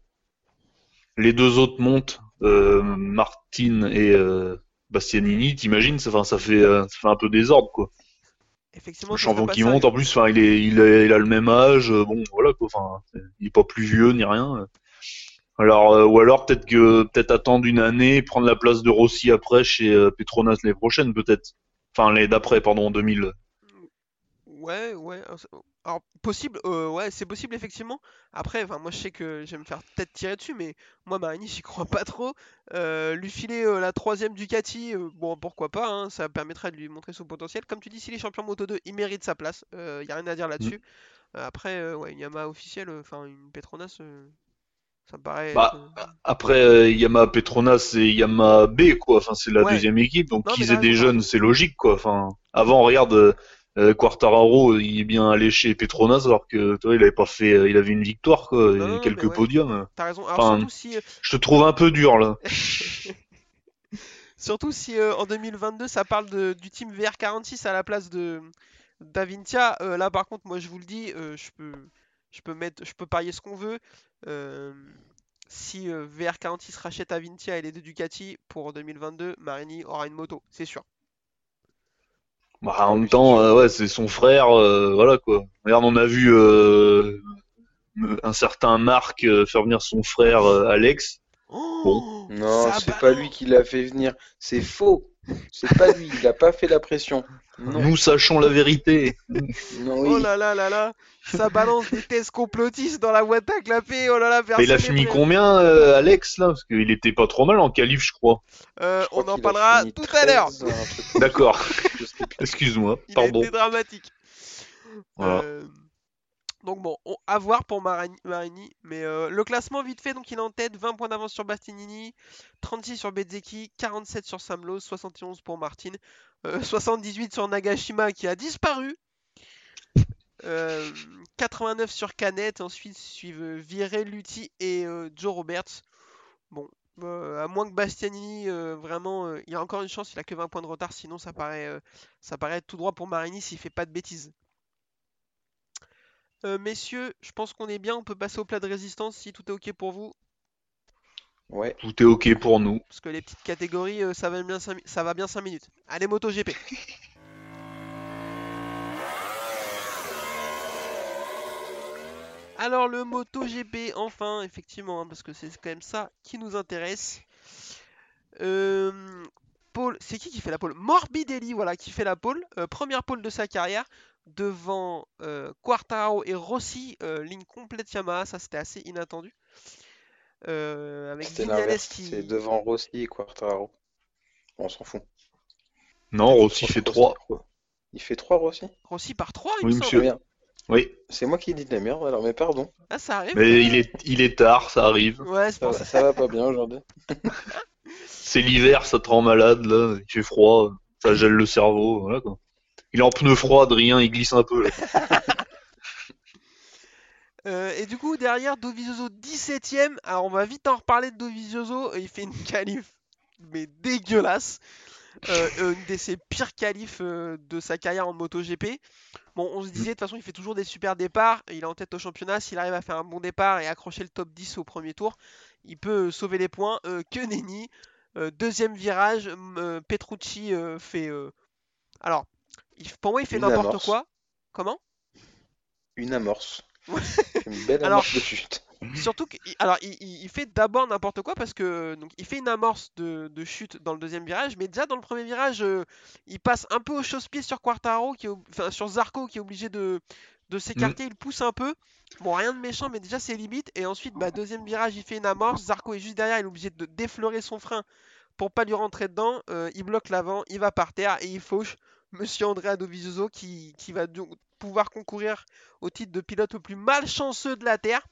Les deux autres montent, euh, Martin et euh, Bastianini. T'imagines, ça, ça fait, euh, ça fait un peu désordre, quoi. Effectivement, Le champion qui monte, en plus, il est, il a, il a le même âge. euh, Bon, voilà, quoi. Enfin, il est pas plus vieux ni rien. Alors, euh, ou alors peut-être que, peut-être attendre une année, prendre la place de Rossi après chez euh, Petronas l'année prochaine, peut-être. Enfin, l'année d'après, pardon, en 2000. Ouais, ouais. alors, possible, euh, ouais, c'est possible effectivement. Après, moi je sais que je vais me faire peut-être tirer dessus, mais moi Marini, j'y crois pas trop. Euh, lui filer euh, la troisième Ducati, bon, pourquoi pas, hein, ça permettrait de lui montrer son potentiel. Comme tu dis, s'il est champion Moto 2, il mérite sa place. Il a rien à dire là-dessus. Euh, après, ouais, une Yamaha officielle, enfin une Petronas, ça me paraît. Bah, Après, Yamaha Petronas et Yamaha B, quoi. Enfin, c'est la Ouais. deuxième équipe, donc qu'ils aient des jeunes, c'est logique, quoi. Enfin, avant, regarde, euh, Quartararo, il est bien allé chez Petronas, alors que, tu vois, il avait pas fait, euh, il avait une victoire, quoi, Non, quelques ouais. podiums. T'as raison. Alors Enfin, surtout si, euh, Je te trouve un peu dur, là. Surtout si euh, en 2022 ça parle de, du team VR46 à la place de d'Avintia. Euh, là par contre moi je vous le dis, je peux je peux mettre je peux parier ce qu'on veut. Si euh, VR46 rachète Avintia et les deux Ducati pour 2022, Marini aura une moto, c'est sûr. Bah, en même temps, euh, ouais, c'est son frère, euh, voilà, quoi. Regarde, on a vu, euh, un certain Marc euh, faire venir son frère, euh, Alex. Oh, Non, ça c'est pas lui qui l'a fait venir. C'est faux. C'est pas lui. Il a pas fait la pression. Non, Nous sachons la vérité. non, Oh là là là là, ça balance des thèses complotistes dans la boîte à clapper. Oh là là, Mais il a personne fini combien, euh, Alex, là? Parce qu'il était pas trop mal en qualif, je crois. Euh, Je crois on en parlera tout à l'heure. 13, un truc comme D'accord. Excuse-moi, Il pardon. été dramatique. Voilà. Euh, donc bon, on- à voir pour Marini. Mais euh, le classement vite fait, donc il est en tête, 20 points d'avance sur Bastianini, 36 sur Bezzecchi, 47 sur Samlos, 71 pour Martin, euh, 78 sur Nagashima qui a disparu. euh, 89 sur Canet, ensuite suivent euh, Viré, Lutti et euh, Joe Roberts. Bon, euh, à moins que Bastianini, euh, vraiment, euh, il y a encore une chance, il a que 20 points de retard, sinon ça paraît, euh, ça paraît tout droit pour Marini s'il fait pas de bêtises. Euh, messieurs, je pense qu'on est bien, on peut passer au plat de résistance si tout est ok pour vous, Ouais. Tout est ok pour nous. parce que les petites catégories, euh, ça va bien 5, ça va bien 5 minutes. Allez, MotoGP. Alors le MotoGP, enfin, effectivement, hein, parce que c'est quand même ça qui nous intéresse. Euh, pole, c'est qui qui fait la pole? Morbidelli, voilà, qui fait la pole. Euh, première pole de sa carrière, devant euh, Quartararo et Rossi, euh, ligne complète Yamaha, ça c'était assez inattendu. Euh, avec qui... C'est devant Rossi et Quartararo. On s'en fout. Non, Rossi fait 3. Il fait 3 Rossi? Rossi par 3, il Oui, me monsieur. Oui. C'est moi qui dis de la merde alors, mais pardon. Ah, ça arrive Mais il est, il est tard, ça arrive. Ouais, c'est Ça, va- ça. va pas bien aujourd'hui. C'est l'hiver, ça te rend malade, là. Il fait froid, ça gèle le cerveau, voilà, quoi. Il est en pneu froid, Adrien, il glisse un peu, là. Euh, et du coup, derrière, Dovizioso 17ème. Alors, on va vite en reparler de Dovizioso. Il fait une qualif, mais dégueulasse. Euh, une de ses pires qualifs euh, de sa carrière en MotoGP. Bon, on se disait, de toute façon, il fait toujours des super départs. Il est en tête au championnat. S'il arrive à faire un bon départ et accrocher le top 10 au premier tour, il peut sauver les points. Que nenni. Deuxième virage, Petrucci fait. Alors, il- pour moi, il fait Une n'importe amorce. quoi. Comment? Une amorce. Une belle Alors- amorce de chute. Surtout qu'il alors, il, fait d'abord n'importe quoi parce que donc, il fait une amorce de, de chute dans le deuxième virage, mais déjà dans le premier virage, euh, il passe un peu au chausse-pied sur Quartaro, qui est, enfin sur Zarco qui est obligé de, de s'écarter, il pousse un peu. Bon, rien de méchant, mais déjà c'est limite. Et ensuite, bah, deuxième virage, il fait une amorce. Zarco est juste derrière, il est obligé de défleurer son frein pour pas lui rentrer dedans. Euh, il bloque l'avant, il va par terre et il fauche Monsieur Andrea Dovizioso qui, qui va donc pouvoir concourir au titre de pilote le plus malchanceux de la Terre.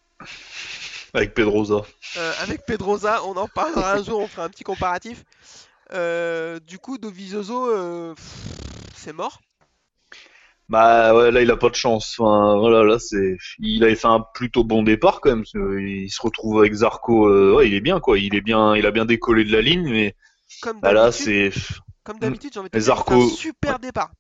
Avec Pedrosa. Euh, avec Pedrosa, on en parlera un jour, on fera un petit comparatif. Euh, du coup, Dovizioso, euh, c'est mort. Bah ouais, là il a pas de chance. Enfin, voilà, là c'est, il avait fait un plutôt bon départ quand même. Il se retrouve avec Zarco, euh, ouais, il est bien quoi. Il est bien, il a bien décollé de la ligne, mais Comme bah, là c'est. Comme d'habitude, j'ai envie de dire, Zarco- un super départ.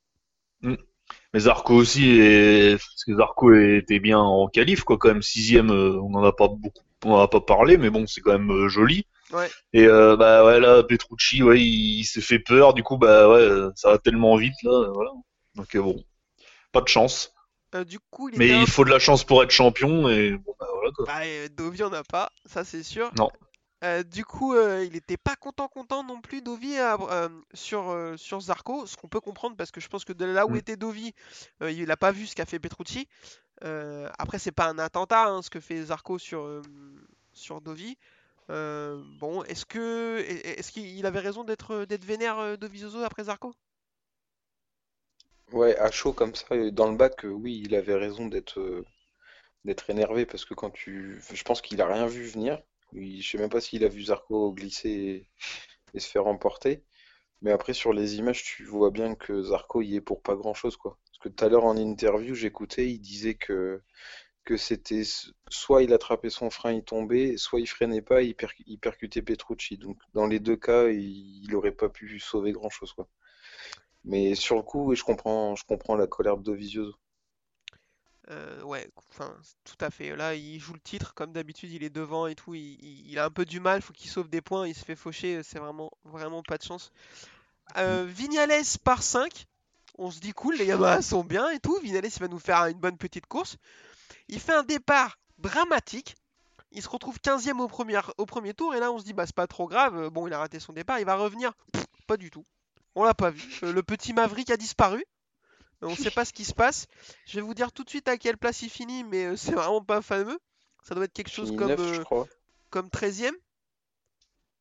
Mais Zarco aussi, est... parce que Zarco était bien en qualif quoi, quand même sixième. euh, on en a pas beaucoup, on en a pas parlé, mais bon, c'est quand même euh, joli. Ouais. Et euh, bah ouais là, Petrucci, ouais, il, il s'est fait peur. Du coup, bah ouais, ça va tellement vite là, voilà. Donc euh, bon, pas de chance. Euh, du coup, il Mais il faut de la chance pour être champion et bon bah voilà quoi. Bah, Dovi en a pas, ça c'est sûr. Non. Euh, du coup, euh, il était pas content content non plus Dovi à- euh, sur, euh, sur Zarco, ce qu'on peut comprendre parce que je pense que de là où Mm. était Dovi, euh, il a pas vu ce qu'a fait Petrucci. Euh, après, c'est pas un attentat hein, ce que fait Zarco sur, euh, sur Dovi. Euh, bon, est-ce que est- est-ce qu'il il avait raison d'être d'être vénère euh, Dovizioso après Zarco? Ouais, à chaud comme ça, dans le bac, euh, oui, il avait raison d'être euh, d'être énervé parce que quand tu. Je pense qu'il a rien vu venir. Je sais même pas s'il a vu Zarco glisser et, se faire emporter. Mais après, sur les images, tu vois bien que Zarco y est pour pas grand-chose, quoi. Parce que tout à l'heure en interview, j'écoutais, il disait que, que c'était soit il attrapait son frein, il tombait, soit il freinait pas, il, il percutait Petrucci. Donc dans les deux cas, il, aurait pas pu sauver grand-chose, quoi. Mais sur le coup, je comprends, je comprends la colère de Dovizioso. Euh, ouais, enfin, tout à fait. Là, il joue le titre, comme d'habitude, il est devant et tout. Il, il- il a un peu du mal, faut qu'il sauve des points. Il se fait faucher, c'est vraiment, vraiment pas de chance. Euh, Vignales par 5. On se dit cool, les Yamaha sont bien et tout. Vignales, il va nous faire une bonne petite course. Il fait un départ dramatique. Il se retrouve 15ème au premier, au premier tour. Et là, on se dit, bah, c'est pas trop grave. Euh, Bon, il a raté son départ. Il va revenir. Pff, pas du tout. On l'a pas vu. Euh, le petit Maverick a disparu. On sait pas ce qui se passe. Je vais vous dire tout de suite à quelle place il finit, mais euh, c'est vraiment pas fameux. Ça doit être quelque chose comme, 9, je euh, crois. comme 13ème.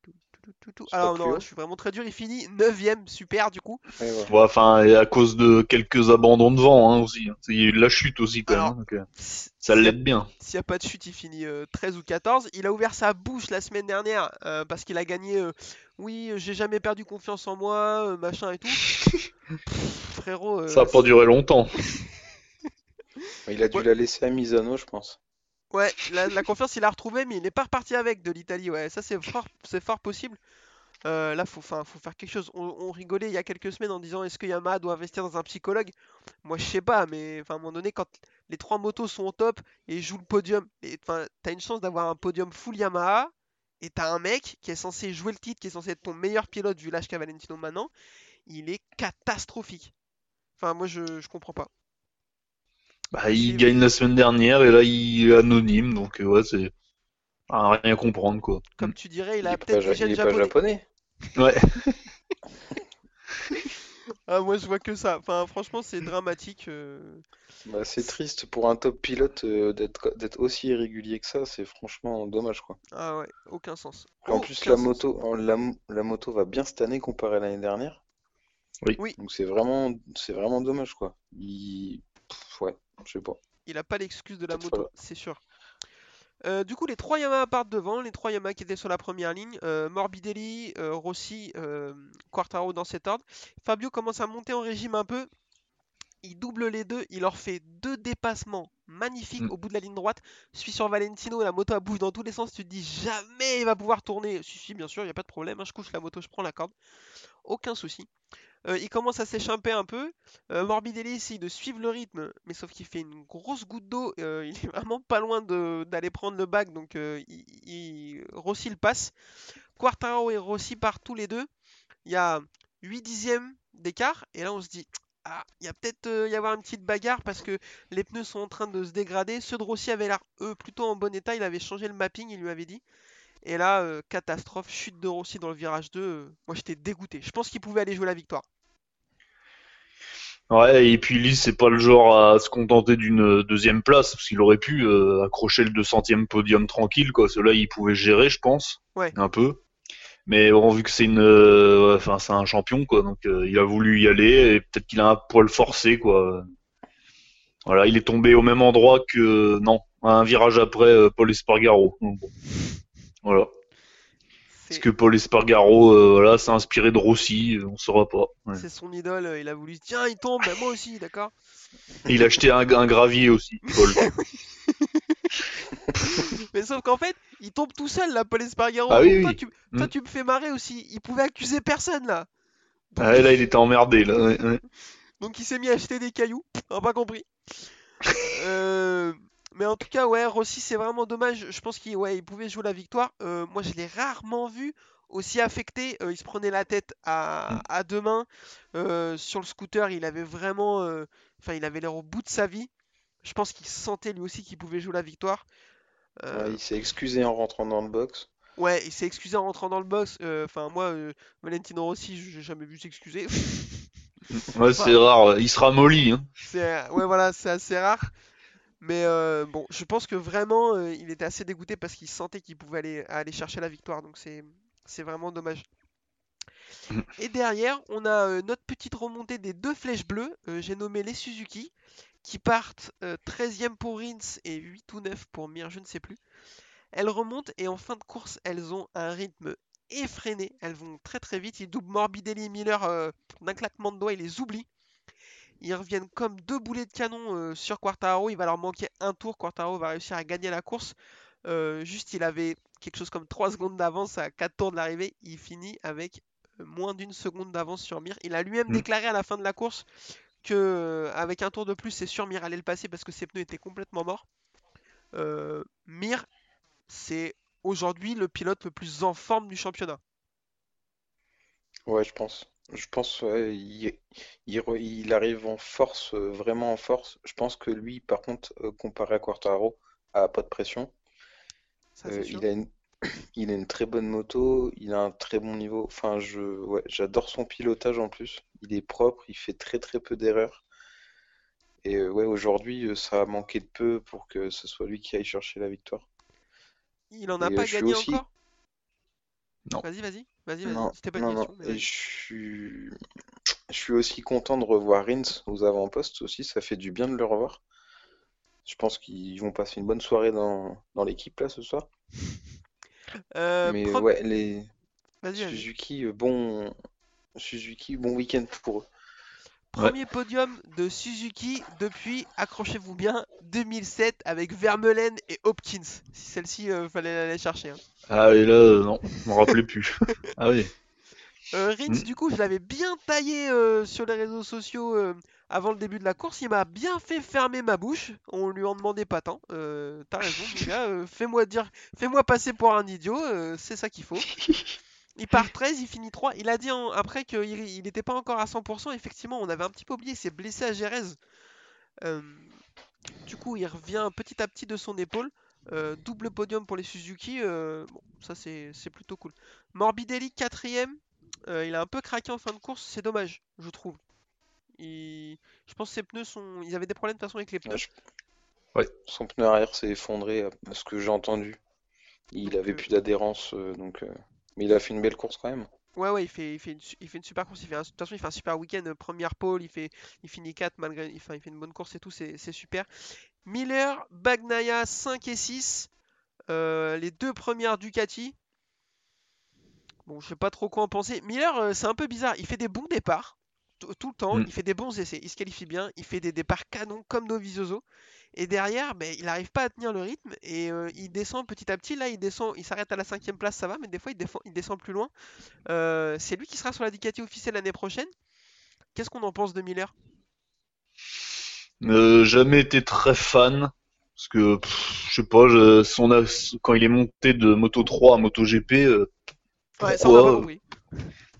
Tout, tout, tout, tout, tout. C'est pas Alors plus non, je suis vraiment très dur. Il finit 9ème, super du coup. Ouais, enfin, et à cause de quelques abandons de vent hein, aussi. Il y a eu de la chute aussi quand Alors, même. hein, donc, euh, ça l'aide bien. S'il n'y a pas de chute, il finit euh, 13 ou 14. Il a ouvert sa bouche la semaine dernière euh, parce qu'il a gagné. euh, oui, j'ai jamais perdu confiance en moi, euh, machin et tout. Frérot, euh, Ça a pas duré longtemps. Il a dû Ouais. la laisser à Misano, je pense. Ouais, la, la confiance il a retrouvé, mais il n'est pas reparti avec de l'Italie. Ouais, ça c'est fort, c'est fort possible. Euh, là, faut, faut faire quelque chose. On, on rigolait il y a quelques semaines en disant est-ce que Yamaha doit investir dans un psychologue? Moi, je sais pas, mais à un moment donné, quand les trois motos sont au top et jouent le podium, t'as une chance d'avoir un podium full Yamaha et t'as un mec qui est censé jouer le titre, qui est censé être ton meilleur pilote vu l'âge qu'a Valentino maintenant. Il est catastrophique. Enfin, moi, je, je comprends pas. Bah, il gagne la semaine dernière et là il est anonyme, donc euh, ouais, c'est à rien comprendre quoi. Comme tu dirais, il a peut-être est pas japonais. japonais. Ouais. Ah, moi, je vois que ça. Enfin, franchement, c'est dramatique. euh. Bah, c'est triste pour un top pilote euh, d'être d'être aussi irrégulier que ça, c'est franchement dommage quoi. Ah ouais, aucun sens. En plus Aucun la sens. moto en- la, la moto va bien cette année comparée à l'année dernière. Oui. Oui. Donc c'est vraiment c'est vraiment dommage quoi. Il pff, ouais, je sais pas. Il a pas l'excuse de la moto, c'est sûr. Euh, du coup, les trois Yamaha partent devant, les trois Yamaha qui étaient sur la première ligne, euh, Morbidelli, euh, Rossi, euh, Quartaro dans cet ordre. Fabio commence à monter en régime un peu. Il double les deux, il leur fait deux dépassements magnifiques Mm. au bout de la ligne droite. Suis sur Valentino, la moto elle bouge dans tous les sens. Tu te dis jamais il va pouvoir tourner. Si, si, bien sûr, il n'y a pas de problème. hein, je couche la moto, je prends la corde. Aucun souci. Euh, il commence à s'échapper un peu. Euh, Morbidelli essaye de suivre le rythme, mais sauf qu'il fait une grosse goutte d'eau. euh, il est vraiment pas loin d'aller prendre le bac, donc il, il- Rossi le passe. Quartaro et Rossi partent tous les deux. Il y a 8 dixièmes d'écart, et là on se dit ah, il y a peut-être y avoir une petite bagarre parce que les pneus sont en train de se dégrader. Ceux de Rossi avaient l'air eux plutôt en bon état. Il avait changé le mapping, il lui avait dit. Et là, euh, catastrophe, chute de Rossi dans le virage 2. euh, moi j'étais dégoûté. Je pense qu'il pouvait aller jouer la victoire. Ouais, et puis Lys, c'est pas le genre à se contenter d'une deuxième place, parce qu'il aurait pu euh, accrocher le 200e podium tranquille, quoi. Cela, il pouvait gérer, je pense, Ouais. un peu. Mais bon, vu que c'est une, euh, enfin, c'est un champion, quoi, donc euh, il a voulu y aller, et peut-être qu'il a un poil forcé, quoi. Voilà, il est tombé au même endroit que, non, un virage après euh, Paul Espargaro. Donc, bon. Voilà. Est-ce que Paul Espargaro, euh, voilà, s'est inspiré de Rossi euh, On saura pas. Ouais. c'est son idole, euh, il a voulu tiens, il tombe, bah, moi aussi, d'accord il a acheté un, un gravier aussi, Paul. Mais sauf qu'en fait, il tombe tout seul là, Paul Espargaro. Ah oui, Donc, toi, oui. tu, toi, Mm. tu me fais marrer aussi. Il pouvait accuser personne là. Donc, Ah, là, il était emmerdé, là. ouais, ouais. donc il s'est mis à acheter des cailloux. On n'a pas compris. Euh, Mais en tout cas, ouais, Rossi, c'est vraiment dommage. Je pense qu'il ouais, il pouvait jouer la victoire. Euh, moi, je l'ai rarement vu aussi affecté. Euh, il se prenait la tête à, Mm. à deux mains. Euh, sur le scooter, il avait vraiment. Enfin, il avait l'air au bout de sa vie. Je pense qu'il sentait lui aussi qu'il pouvait jouer la victoire. Ouais, il s'est excusé en rentrant dans le box. Ouais, il s'est excusé en rentrant dans le box. Enfin, moi, Valentino Rossi, j'ai jamais vu s'excuser. Ouais, c'est rare. Il sera molli, hein. Ouais, voilà, c'est assez rare. Mais euh, bon, je pense que vraiment, euh, il était assez dégoûté parce qu'il sentait qu'il pouvait aller, chercher la victoire. Donc c'est, vraiment dommage. Et derrière, on a euh, notre petite remontée des deux flèches bleues. j'ai nommé les Suzuki, qui partent euh, 13e pour Rins et 8 ou 9 pour Mir, je ne sais plus. Elles remontent et en fin de course, elles ont un rythme effréné. Elles vont très très vite. Ils doublent Morbidelli Miller d'un claquement de doigts, ils les oublient. Ils reviennent comme deux boulets de canon euh, sur Quartaro. Il va leur manquer un tour. Quartaro va réussir à gagner la course. Euh, juste, il avait quelque chose comme 3 secondes d'avance à 4 tours de l'arrivée. Il finit avec euh, moins d'une seconde d'avance sur Mir. Il a lui-même Mm. déclaré à la fin de la course que euh, avec un tour de plus, c'est sûr Mir allait le passer parce que ses pneus étaient complètement morts. Euh, Mir, c'est aujourd'hui le pilote le plus en forme du championnat. Ouais, je pense. Je pense, ouais, il, il, re- il arrive en force, euh, vraiment en force. Je pense que lui, par contre, euh, comparé à Quartaro, a pas de pression. Ça, Euh, sûr. il a une, il a une très bonne moto, il a un très bon niveau. Enfin, je, ouais, j'adore son pilotage en plus. Il est propre, il fait très très peu d'erreurs. Et euh, ouais, aujourd'hui, euh, ça a manqué de peu pour que ce soit lui qui aille chercher la victoire. Il en a Et, euh, pas je suis gagné aussi- encore? Non. Vas-y, vas-y, vas-y, C'était pas une non. question. mais Et je suis, je suis aussi content de revoir Rins aux avant-postes aussi. Ça fait du bien de le revoir. Je pense qu'ils vont passer une bonne soirée dans, dans l'équipe là ce soir. Euh, Mais ouais, les. Suzuki, euh, bon, Suzuki, bon week-end pour eux. Premier podium de Suzuki depuis, accrochez-vous bien, 2007 avec Vermeulen et Hopkins. Si celle-ci, euh, fallait l'aller chercher. hein. Ah, et là, euh, non, je m'en rappelais plus. ah oui. Euh, Rins, Mm. du coup, je l'avais bien taillé euh, sur les réseaux sociaux avant le début de la course. Il m'a bien fait fermer ma bouche. On lui en demandait pas tant. T'as raison, mon gars. fais-moi dire, fais-moi passer pour un idiot. c'est ça qu'il faut. Il part 13, il finit 3. Il a dit en- après qu'il il n'était pas encore à 100%. Effectivement, on avait un petit peu oublié. Il s'est blessé à Gérèse. Euh, du coup, il revient petit à petit de son épaule. Euh, double podium pour les Suzuki. euh, bon, ça, c'est plutôt cool. Morbidelli, quatrième. Il a un peu craqué en fin de course. C'est dommage, je trouve. Il- Je pense que ses pneus sont. Ils avaient des problèmes de toute façon avec les pneus. Ouais. Son pneu arrière s'est effondré, à ce que j'ai entendu. Il avait plus d'adhérence, euh, donc. Mais il a fait une belle course quand même. Ouais, ouais, il fait, il fait, une, su- il fait une super course. Il fait un- de toute façon, il fait un super week-end. euh, Première pole, il, fait, il finit 4 malgré. Enfin, il fait une bonne course et tout. C'est c'est super. Miller, Bagnaia 5 et 6. euh, les deux premières Ducati. Bon, je sais pas trop quoi en penser. Miller, euh, c'est un peu bizarre. Il fait des bons départs. Tout tout le temps, Mm. il fait des bons essais, il se qualifie bien, il fait des départs canons comme Dovizioso. Et derrière, ben, il n'arrive pas à tenir le rythme et euh, il descend petit à petit. Là, il descend, il s'arrête à la cinquième place, ça va, mais des fois, il, défend- il descend plus loin. Euh, c'est lui qui sera sur la Ducati officielle l'année prochaine. Qu'est-ce qu'on en pense de Miller? Euh, jamais été très fan. Parce que, pff, je sais pas, je- son, as- quand il est monté de Moto 3 à Moto GP, Ouais, ça on.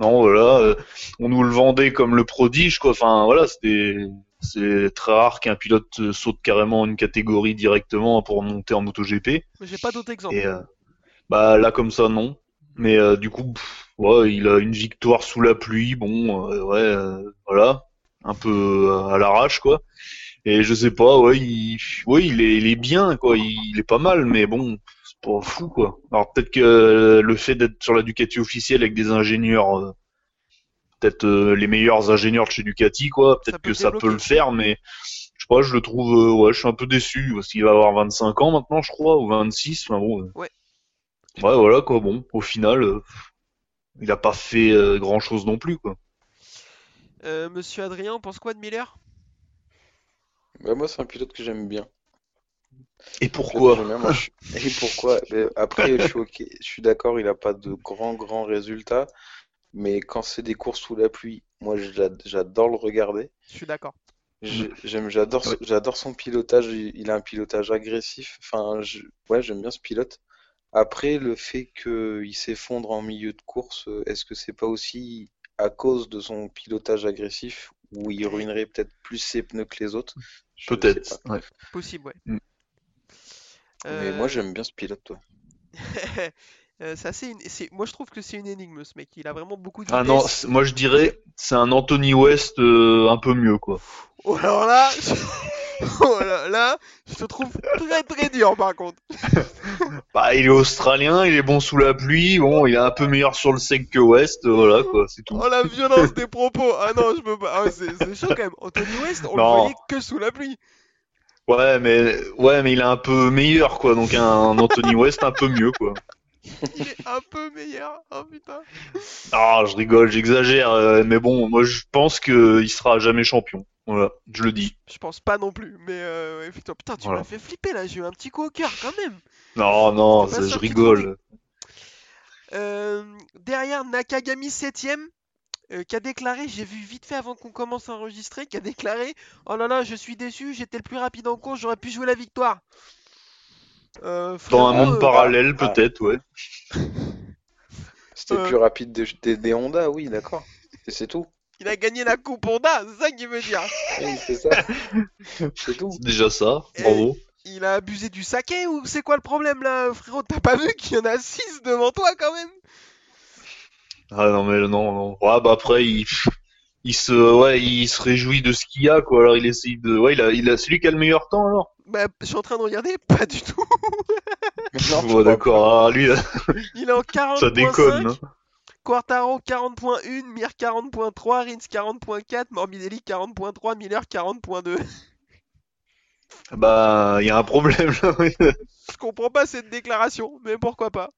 Non, voilà, on nous le vendait comme le prodige, quoi. Enfin, voilà, c'était, c'est très rare qu'un pilote euh, saute carrément une catégorie directement pour monter en MotoGP. Mais j'ai pas d'autres exemples. Et euh, bah là, comme ça, non. Mais euh, du coup, pff, ouais, il a une victoire sous la pluie. Bon, euh, ouais, euh, voilà. un peu à l'arrache quoi. Et je sais pas, ouais, il, ouais, il est, il est bien quoi, il, est pas mal, mais bon, c'est pas fou quoi. Alors peut-être que le fait d'être sur la Ducati officielle avec des ingénieurs, euh, peut-être euh, les meilleurs ingénieurs de chez Ducati quoi, peut-être que ça peut le faire, mais je sais pas, je le trouve, euh, ouais, je suis un peu déçu parce qu'il va avoir 25 ans maintenant, je crois, ou 26, enfin bon. Ouais. Ouais, voilà quoi, bon, au final, il a pas fait grand chose non plus quoi. Monsieur Adrien, on pense quoi de Miller? Bah, moi, c'est un pilote que j'aime bien. Et pourquoi? Et pourquoi? Après, je suis, je suis d'accord, il n'a pas de grands, grands résultats. Mais quand c'est des courses sous la pluie, moi, j'adore le regarder. Je suis d'accord. J'aime, j'adore, j'adore son pilotage. Il a un pilotage agressif. Enfin, ouais, j'aime bien ce pilote. Après, le fait qu'il s'effondre en milieu de course, est-ce que c'est pas aussi à cause de son pilotage agressif où il ruinerait peut-être plus ses pneus que les autres? Peut-être, ouais. Possible, ouais. Mm. Mais moi j'aime bien ce pilote, toi. Euh, c'est assez Moi je trouve que c'est une énigme ce mec. Il a vraiment beaucoup de. Ah non, moi je dirais c'est un Anthony West euh, un peu mieux quoi. Oh, alors là, oh là, je te trouve très très dur par contre. bah, il est australien, il est bon sous la pluie, bon, il est un peu meilleur sur le sec que West, voilà quoi, c'est tout. Oh la violence des propos, ah non, je peux pas, ah, c'est chaud quand même. Anthony West, on le voyait que sous la pluie. Ouais, mais ouais, mais il est un peu meilleur quoi, donc un Anthony West un peu mieux quoi. Il est un peu meilleur, oh putain. Ah, je rigole, j'exagère, euh, mais bon, moi je pense qu'il sera jamais champion. Voilà, je le dis. Je pense pas non plus, mais euh, effectivement, putain, tu m'as fait flipper là, j'ai eu un petit coup au cœur quand même. Non, non, je rigole. Euh, derrière Nakagami 7ème, euh, qui a déclaré, j'ai vu vite fait avant qu'on commence à enregistrer, qui a déclaré Oh là là, je suis déçu, j'étais le plus rapide en course, j'aurais pu jouer la victoire. Dans un monde parallèle, bah, peut-être, ouais. C'était plus rapide des, des Honda, oui, d'accord. Et c'est tout. Il a gagné la coupe Honda, c'est ça qu'il veut dire. Oui, c'est ça. c'est tout. C'est déjà ça, bravo. il a abusé du saké ou c'est quoi le problème là, frérot? T'as pas vu qu'il y en a 6 devant toi quand même? Ah non, mais non, non. Ouais, bah après, il, il se, ouais, il se réjouit de ce qu'il y a, quoi. Alors il essaye de. Ouais, il a, il a celui qui a le meilleur temps alors Bah, je suis en train de regarder, pas du tout. bon, d'accord, ah, lui. il est en 40. Ça déconne. Quartaro 40.1, Mir 40.3, Rins 40.4, Morbidelli 40.3, Miller 40.2. Bah, il y a un problème là. Je comprends pas cette déclaration, mais pourquoi pas.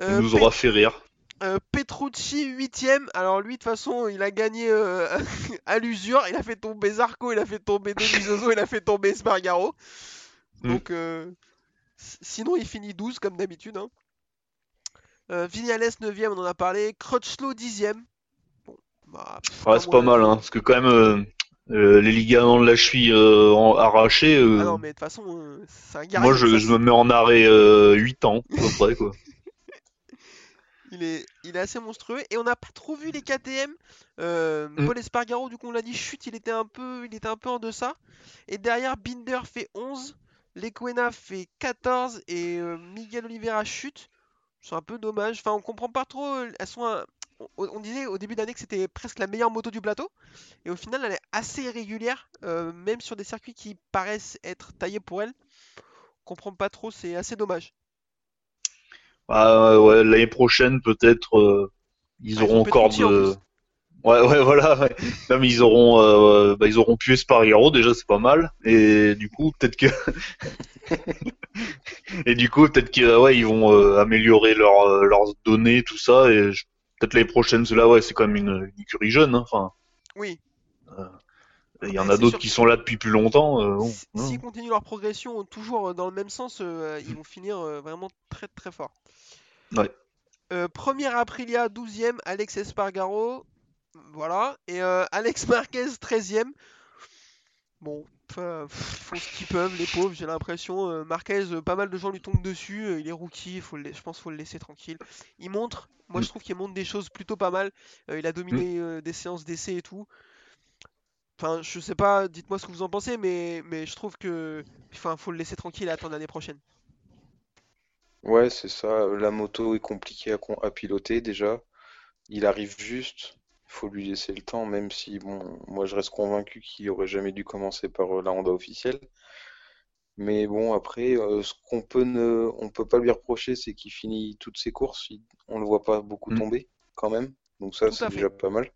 Euh, nous aura fait rire. Euh, Petrucci 8ème. Alors lui, de toute façon, il a gagné euh, à l'usure. Il a fait tomber Zarco, il a fait tomber Denisoso, il a fait tomber Spargaro. Mm. Donc, sinon, il finit 12 comme d'habitude. Hein. Euh, Vignales 9ème, on en a parlé. Crutchlow 10ème. Bon, bah, ouais, c'est pas mal, hein, parce que quand même, euh, euh, les ligaments de la cheville arrachés. Ah non, mais de toute façon, c'est un Moi, je, me mets en arrêt 8 ans, à peu près, quoi. Il, est, il est assez monstrueux. Et on n'a pas trop vu les KTM. Mm. Paul Espargaro, du coup, on l'a dit, chute, il était, un peu, il était un peu en deçà. Et derrière, Binder fait 11. Lequena fait 14 et Miguel Oliveira chute c'est un peu dommage. Enfin, on comprend pas trop. Euh, elles sont on, disait au début d'année que c'était presque la meilleure moto du plateau. Et au final, elle est assez irrégulière, euh, même sur des circuits qui paraissent être taillés pour elle. On comprend pas trop, c'est assez dommage. Ah, ouais, l'année prochaine, peut-être, euh, ils ah, auront encore de. Ouais, ouais, voilà. Ouais. Non, mais ils auront, euh, bah, ils auront déjà, c'est pas mal. Et du coup, peut-être que, et du coup, peut-être qu'ils, ouais, ils vont euh, améliorer leur, euh, leurs données, tout ça. Et peut-être les prochaines, cela, ouais, c'est quand même une, une écurie jeune. Hein, enfin. Oui. Il y en a d'autres qui sont là depuis plus longtemps. Bon, S'ils continuent leur progression toujours dans le même sens, ils vont finir vraiment très très fort. Ouais. premier Aprilia, 12ème, Alex Espargaro. Voilà. Et euh, Alex Marquez, 13ème. Bon, font ce qu'ils peuvent, les pauvres, j'ai l'impression. Euh, Marquez, euh, pas mal de gens lui tombent dessus. il est rookie, faut je pense qu'il faut le laisser tranquille. Il montre, moi je mm. trouve qu'il montre des choses plutôt pas mal. il a dominé mm. des séances d'essai et tout. Enfin, je sais pas, dites-moi ce que vous en pensez, mais, mais je trouve que. Enfin, faut le laisser tranquille et attendre l'année prochaine. Ouais, c'est ça. La moto est compliquée à piloter déjà. Il arrive juste faut lui laisser le temps, même si, bon, moi je reste convaincu qu'il aurait jamais dû commencer par euh, la Honda officielle. Mais bon, après, euh, ce qu'on peut ne, on peut pas lui reprocher, c'est qu'il finit toutes ses courses. il- on le voit pas beaucoup Mm. tomber, quand même. Donc ça, c'est déjà pas mal.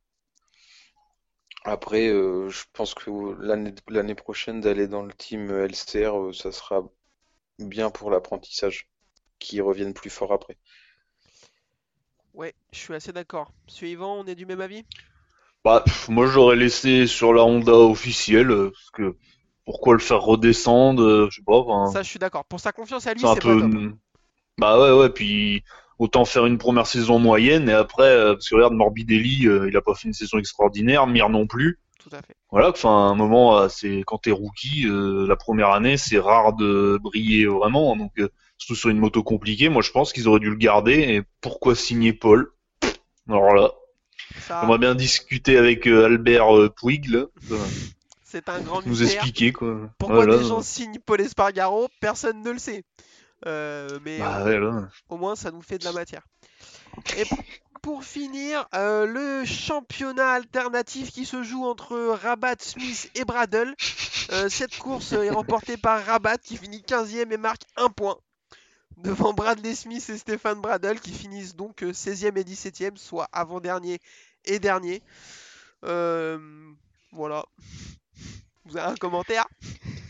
Après, euh, je pense que l'année prochaine d'aller dans le team LCR, euh, ça sera bien pour l'apprentissage, qu'il revienne plus fort après. Ouais, je suis assez d'accord. Monsieur Yvan, on est du même avis? Bah, pff, moi j'aurais laissé sur la Honda officielle, euh, parce que pourquoi le faire redescendre, je sais pas, Ça, je suis d'accord. Pour sa confiance à lui, c'est un peu... pas top. Bah ouais, ouais, puis autant faire une première saison moyenne, et après, euh, parce que regarde, Morbidelli, euh, il a pas fait une saison extraordinaire, Mir non plus. Tout à fait. Voilà, enfin, un moment, euh, c'est quand t'es rookie, euh, la première année, c'est rare de briller vraiment, donc euh, surtout sur une moto compliquée, moi je pense qu'ils auraient dû le garder, et pourquoi signer Paul? Alors là, Ça, j'aimerais bien discuter avec euh, Albert Puig, là, c'est un grand nous mystère. expliquer quoi. Pourquoi Voilà. des gens signent Paul Espargaro, personne ne le sait. Euh, mais Bah euh, au moins ça nous fait de la matière. Et pour finir, euh, le championnat alternatif qui se joue entre Rabat, Smith et Bradle. Euh, cette course est remportée par Rabat qui finit 15e et marque un point. Devant Bradley Smith et Stéphane Bradle qui finissent donc euh, 16e et 17e, soit avant-dernier et dernier. Euh, voilà. Vous avez un commentaire?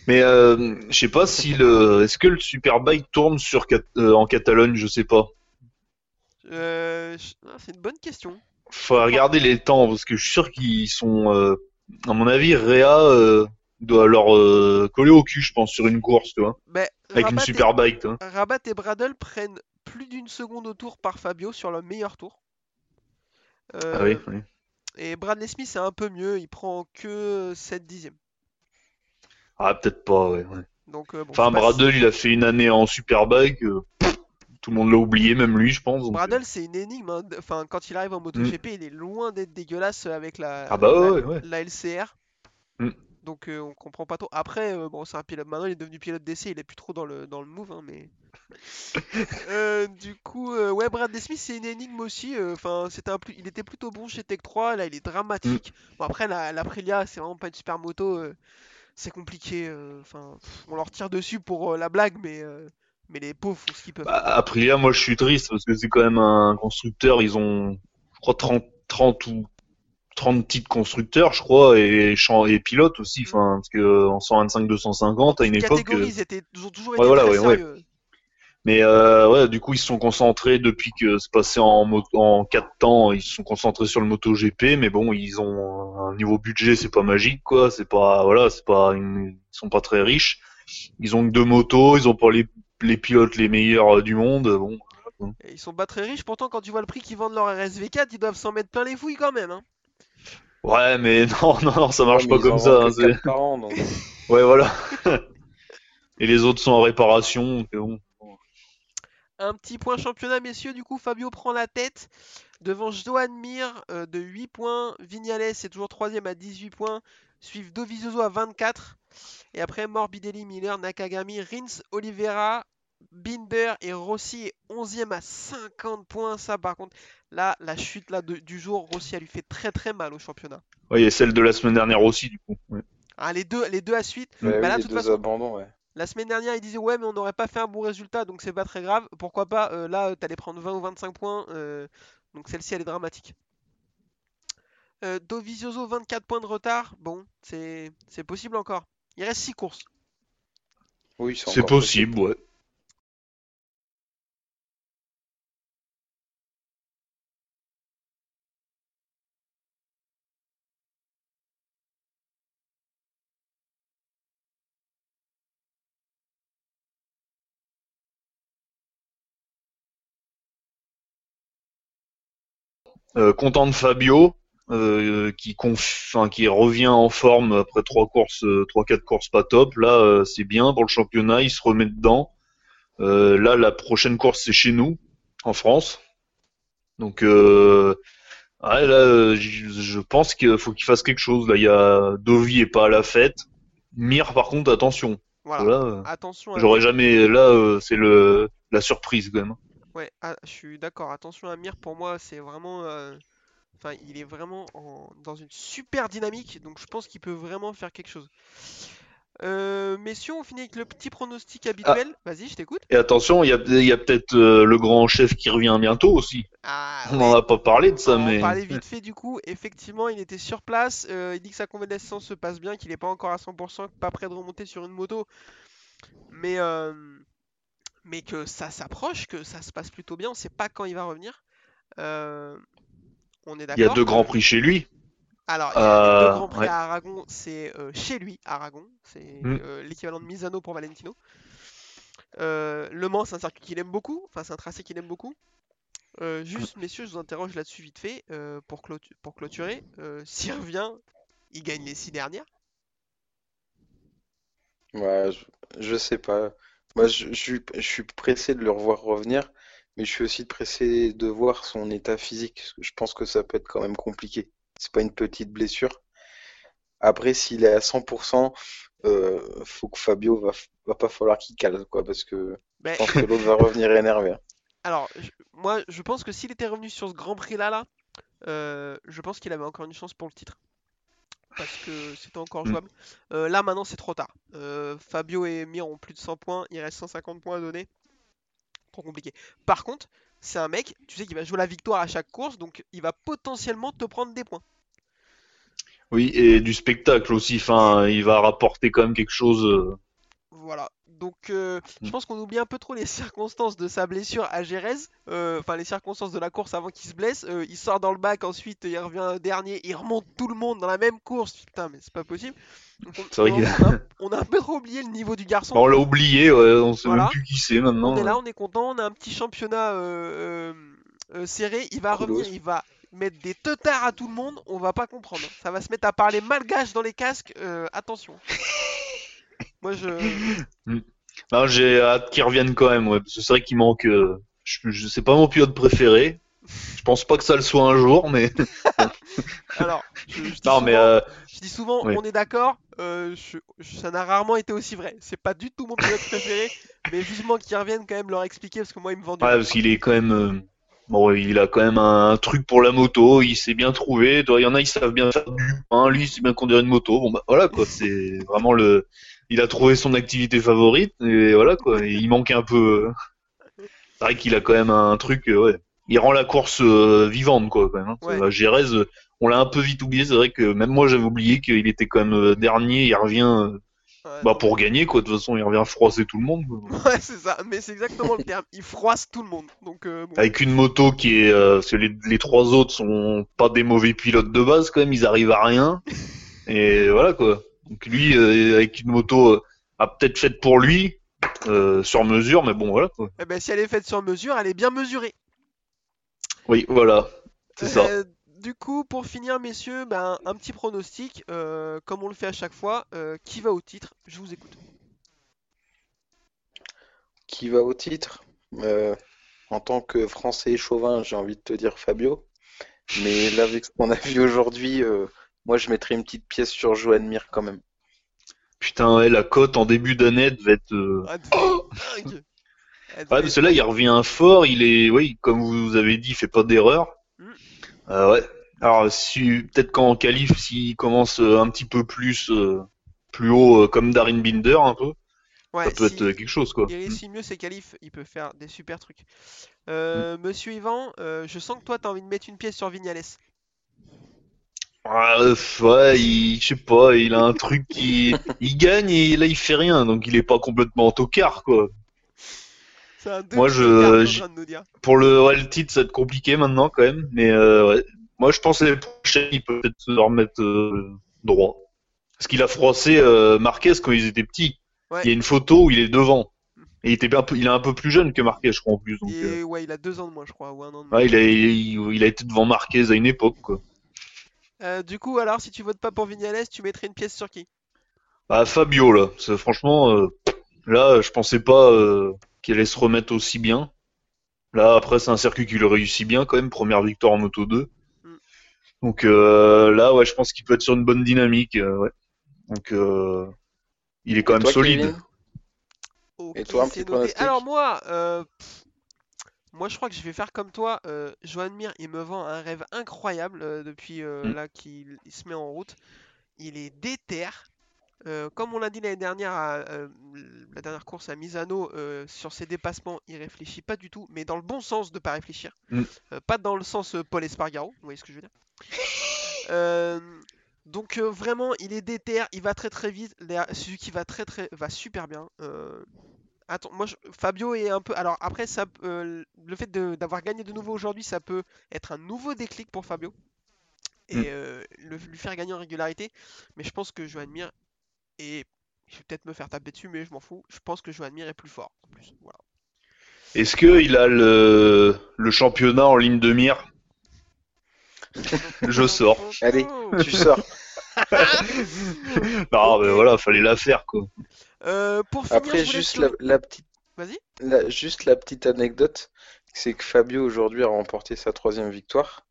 Mais euh, je sais pas si le, est-ce que le Superbike tourne sur Cat- euh, en Catalogne, je sais pas. Euh, je- ah, C'est une bonne question. Faut regarder les temps parce que je suis sûr qu'ils sont, euh, à mon avis, Réa euh, doit leur euh, coller au cul, je pense, sur une course, tu vois, Mais avec une Rabat et- Superbike, tu vois. Rabat et Bradle prennent plus d'une seconde au tour par Fabio sur le meilleur tour. Euh, Ah oui, oui. Et Bradley Smith c'est un peu mieux, il prend que 7 dixièmes. Ah peut-être pas, ouais. ouais. Donc, euh, bon, Enfin, Bradle, il a fait une année en Superbike, euh, tout le monde l'a oublié, même lui, je pense. donc, euh, Bradle c'est une énigme. hein. Enfin, quand il arrive en MotoGP, il est loin d'être dégueulasse avec la, Ah bah la, ouais, ouais. la LCR. Mm. Donc euh, on comprend pas trop. Après, bon, c'est un pilote. Maintenant, il est devenu pilote d'essai. Il est plus trop dans le dans le move, hein, mais. Du coup, ouais, Bradley Smith, c'est une énigme aussi. Enfin, c'était un plus, il était plutôt bon chez Tech 3. Là, il est dramatique. Bon, après, la, la c'est vraiment pas une super moto. C'est compliqué. euh, Enfin, on leur tire dessus pour euh, la blague, mais euh, mais les pauvres font ce qu'ils peuvent. Bah, Aprilia, moi je suis triste parce que c'est quand même un constructeur, ils ont, je crois, 30, 30 ou 30 titres constructeurs, je crois, et, et pilotes aussi, enfin, parce que en 125-250, à une époque. Ils étaient ils ont toujours été très ouais, ouais. sérieux. Mais euh, ouais, du coup, ils se sont concentrés depuis que c'est passé en, en 4 temps, ils se sont concentrés sur le MotoGP, mais bon, ils ont un niveau budget, c'est pas magique, quoi, c'est pas, voilà, c'est pas, une- ils sont pas très riches. Ils ont que deux motos, ils ont pas les, les pilotes les meilleurs euh, du monde, bon. Et ils sont pas très riches, pourtant quand tu vois le prix qu'ils vendent leur RSV4, ils doivent s'en mettre plein les fouilles quand même. Hein. Ouais, mais non, non, non, ça marche Ouais, pas comme ça. hein, par an, donc. Ouais, voilà. Et les autres sont en réparation. donc bon. Un petit point championnat, messieurs, du coup Fabio prend la tête devant Joan Mir euh, de 8 points, Vignales est toujours 3 à 18 points, suivent Dovizioso à 24, et après Morbidelli, Miller, Nakagami, Rins, Oliveira, Binder et Rossi est 11e à 50 points. Ça, par contre, là, la chute là, de- du jour, Rossi, elle lui fait très très mal au championnat. Ouais, et celle de la semaine dernière aussi, du coup. Ouais. Ah, les, deux, les deux à suite. Ouais, Bah oui, là, les toute deux façon, abandons, ouais. La semaine dernière, il disait ouais, mais on n'aurait pas fait un bon résultat, donc c'est pas très grave. Pourquoi pas euh, Là, tu allais prendre 20 ou 25 points, euh, donc celle-ci, elle est dramatique. Euh, Dovizioso, 24 points de retard. Bon, c'est c'est possible encore. Il reste 6 courses. Oui, C'est encore possible, ouais. Content de Fabio, euh, qui, conf... enfin, qui revient en forme après trois courses, euh, trois quatre courses pas top. Là, euh, c'est bien pour le championnat, il se remet dedans. Euh, là, la prochaine course, c'est chez nous, en France. Donc, euh, ouais, là, euh, je pense qu'il faut qu'il fasse quelque chose. Là, il y a Dovi est pas à la fête. Mir, par contre, attention. Voilà. Là, euh, Attention j'aurais jamais. Là, euh, c'est le la surprise quand même. Ouais, ah, je suis d'accord. Attention à Mir, pour moi, c'est vraiment. euh, Enfin, il est vraiment en- dans une super dynamique, donc je pense qu'il peut vraiment faire quelque chose. Euh, messieurs, on finit avec le petit pronostic habituel. Vas-y, je t'écoute. Et attention, il y a, a peut-être euh, le grand chef qui revient bientôt aussi. Ah, On ouais. n'en a pas parlé de On ça, en mais parler vite fait du coup. Effectivement, il était sur place. euh, il dit que sa convalescence se passe bien, qu'il n'est pas encore à 100%, pas prêt de remonter sur une moto. Mais, mais que ça s'approche, que ça se passe plutôt bien. On sait pas quand il va revenir. Euh, on est il y a d'accord deux grands prix chez lui. Alors, il y a deux Euh, grands prix ouais. à Aragon, c'est euh, chez lui, Aragon. C'est Mm. euh, l'équivalent de Misano pour Valentino. Euh, le Mans, c'est un circuit qu'il aime beaucoup. Enfin, c'est un tracé qu'il aime beaucoup. Euh, juste, messieurs, je vous interroge là-dessus vite fait euh, pour, clôtu- pour clôturer. Euh, S'il revient, il gagne les six dernières? Ouais, je, je sais pas. Moi, je, je suis, je suis pressé de le revoir revenir, mais je suis aussi pressé de voir son état physique. parce que Je pense que ça peut être quand même compliqué. C'est pas une petite blessure. Après, s'il est à 100%, euh, faut que Fabio va, va pas falloir qu'il cale, quoi, parce que Mais, je pense que l'autre va revenir énervé. hein. alors, je- moi, je pense que s'il était revenu sur ce Grand Prix-là, là, euh, je pense qu'il avait encore une chance pour le titre. Parce que c'était encore Mm. jouable. Euh, là, maintenant, c'est trop tard. Euh, Fabio et Mir ont plus de 100 points. Il reste 150 points à donner. Trop compliqué. Par contre, c'est un mec, tu sais, qui va jouer la victoire à chaque course. Donc, il va potentiellement te prendre des points. Oui, et du spectacle aussi. Enfin, il va rapporter quand même quelque chose. euh, Voilà. Donc, euh, je pense qu'on oublie un peu trop les circonstances de sa blessure à Jerez. Euh, Enfin, les circonstances de la course avant qu'il se blesse. Euh, il sort dans le bac, ensuite il revient dernier, il remonte tout le monde dans la même course. Putain, mais c'est pas possible. On, a, on a un peu trop oublié le niveau du garçon. Bon, on l'a oublié, ouais, on sait Voilà. même plus qui c'est maintenant. On est là, on est content, on a un petit championnat euh, euh, euh, serré. Il va revenir, il va mettre des teutards à tout le monde. On va pas comprendre. Ça va se mettre à parler malgache dans les casques. euh, attention. Moi, je. Non, j'ai hâte qu'il revienne quand même, ouais, parce que c'est vrai qu'il manque. euh, je, je sais pas mon pilote préféré. Je pense pas que ça le soit un jour, mais Alors, je, je dis non, mais souvent- euh, Je dis souvent, Oui. on est d'accord, euh, je- je- ça n'a rarement été aussi vrai. C'est pas du tout mon pilote préféré, mais vivement qu'ils reviennent quand même leur expliquer parce que moi il me vend du ouais, rêve, parce qu'il est quand même. euh, Bon, il a quand même un, un truc pour la moto, il s'est bien trouvé. Il y en a, ils savent bien faire du pain, lui, il sait bien conduire une moto. Bon, bah voilà, quoi. C'est vraiment le. Il a trouvé son activité favorite, et voilà, quoi. Et il manque un peu. euh, C'est vrai qu'il a quand même un truc, euh, ouais. Il rend la course euh, vivante, quoi, quand même. hein. Ouais. On l'a un peu vite oublié. C'est vrai que même moi, j'avais oublié qu'il était quand même dernier. Il revient, Ouais, bah, pour gagner, quoi. De toute façon, il revient froisser tout le monde. quoi. Ouais, c'est ça, mais c'est exactement le terme. Il froisse tout le monde. Donc, euh, bon. Avec une moto qui est, euh, parce que les, les trois autres sont pas des mauvais pilotes de base quand même, ils arrivent à rien. Et voilà quoi. Donc lui, euh, avec une moto euh, a peut-être faite pour lui, euh, sur mesure, mais bon voilà quoi. Eh ben, si elle est faite sur mesure, elle est bien mesurée. Oui, voilà, c'est ça. Euh, du coup, pour finir, messieurs, ben, un petit pronostic, euh, comme on le fait à chaque fois. euh, qui va au titre? Je vous écoute. Qui va au titre? Euh, en tant que Français chauvin, j'ai envie de te dire Fabio. Mais là, avec ce qu'on a vu aujourd'hui, euh, moi je mettrais une petite pièce sur Joan Mir quand même. Putain, ouais, la cote en début d'année devait être. euh, Ah, devait être dingue. Elle Ouais, devait parce que là, il revient fort. Il est, oui, comme vous avez dit, il fait pas d'erreur. Mm. Euh, ouais. Alors, si peut-être qu'en qualif, s'il commence euh, un petit peu plus, euh, plus haut, euh, comme Darin Binder, un peu, Ouais, ça peut si- être quelque chose, quoi. Il réussit mieux ses qualifs, il peut faire des super trucs. Euh, Monsieur Yvan, euh, je sens que toi t'as envie de mettre une pièce sur Vignales. Ouais, euh, ouais, il, je sais pas, il a un truc qui, il gagne et là il fait rien, donc il est pas complètement en tocard, quoi. Un Moi, je- tocard, de nous dire. Pour le, ouais, le titre, ça va être compliqué maintenant quand même, mais euh, ouais. Moi, je pense que les prochains, il peut peut-être se remettre euh, droit. Parce qu'il a froissé euh, Marquez quand ils étaient petits. Ouais. Il y a une photo où il est devant. Et il était un peu, il est un peu plus jeune que Marquez, je crois en plus. Donc, Et ouais, il a deux ans de moins, je crois, ou un an de moins. ouais, il a, il, il a été devant Marquez à une époque, quoi. Euh, du coup, alors, si tu votes pas pour Vignales, tu mettrais une pièce sur qui? Bah, Fabio, là, c'est- franchement, euh, là, je pensais pas euh, qu'il allait se remettre aussi bien. Là, après, c'est un circuit qui le réussit bien quand même, première victoire en Moto 2. Mm. Donc euh, là, ouais, je pense qu'il peut être sur une bonne dynamique. euh, ouais. Donc, euh, il est quand Et même toi, solide. Et toi, un c'est petit Alors moi, euh, pff, Moi, je crois que je vais faire comme toi. Euh, Johan Mir, il me vend un rêve incroyable euh, depuis euh, Mm. là qu'il il se met en route. Il est déter. Euh, comme on l'a dit l'année dernière, à, la dernière course à Misano, sur ses dépassements, il réfléchit pas du tout, mais dans le bon sens de pas réfléchir. Mm. Pas dans le sens Paul Espargaro, vous voyez ce que je veux dire. Donc vraiment, il est déter, il va très très vite. Les- Suzuki va très très va super bien. Attends, moi je- Fabio est un peu. Alors après, ça, euh, le fait d'avoir gagné de nouveau aujourd'hui, ça peut être un nouveau déclic pour Fabio et Mm. euh, le- lui faire gagner en régularité. Mais je pense que Johan Mir et je vais peut-être me faire taper dessus, mais je m'en fous. Je pense que Johan Mir est plus fort. En plus, voilà. Est-ce qu'il a le, le championnat en ligne de mire? Je sors. Allez, tu sors. Non, mais voilà, fallait la faire, quoi. Euh, pour finir, Après, juste la, la petite, Vas-y. la- juste la petite anecdote, c'est que Fabio aujourd'hui a remporté sa troisième victoire.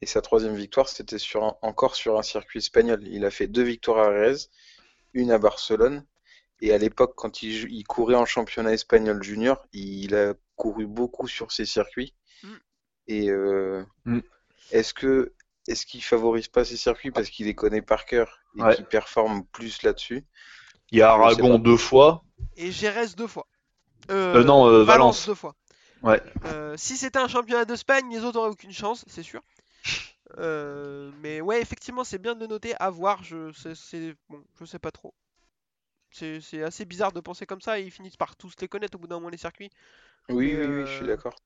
Et sa troisième victoire, c'était sur un- encore sur un circuit espagnol. Il a fait deux victoires à Jerez, une à Barcelone. Et à l'époque, quand il courait en championnat espagnol junior, il a couru beaucoup sur ces circuits. Mm. Et euh, Mm. est-ce que est-ce qu'il favorise pas ces circuits parce qu'il les connaît par cœur et Ouais. qu'il performe plus là-dessus? Il y a Aragon deux fois. Et Jerez deux fois. Euh, non, euh, Valence. deux fois. Ouais. Euh, si c'était un championnat d'Espagne, les autres auraient aucune chance, c'est sûr. Euh, mais ouais, effectivement, c'est bien de le noter. À voir, je c'est, c'est- bon, je sais pas trop. C'est, c'est assez bizarre de penser comme ça. Et ils finissent par tous les connaître au bout d'un moment les circuits. Oui, Mais, oui, oui, je suis euh, d'accord.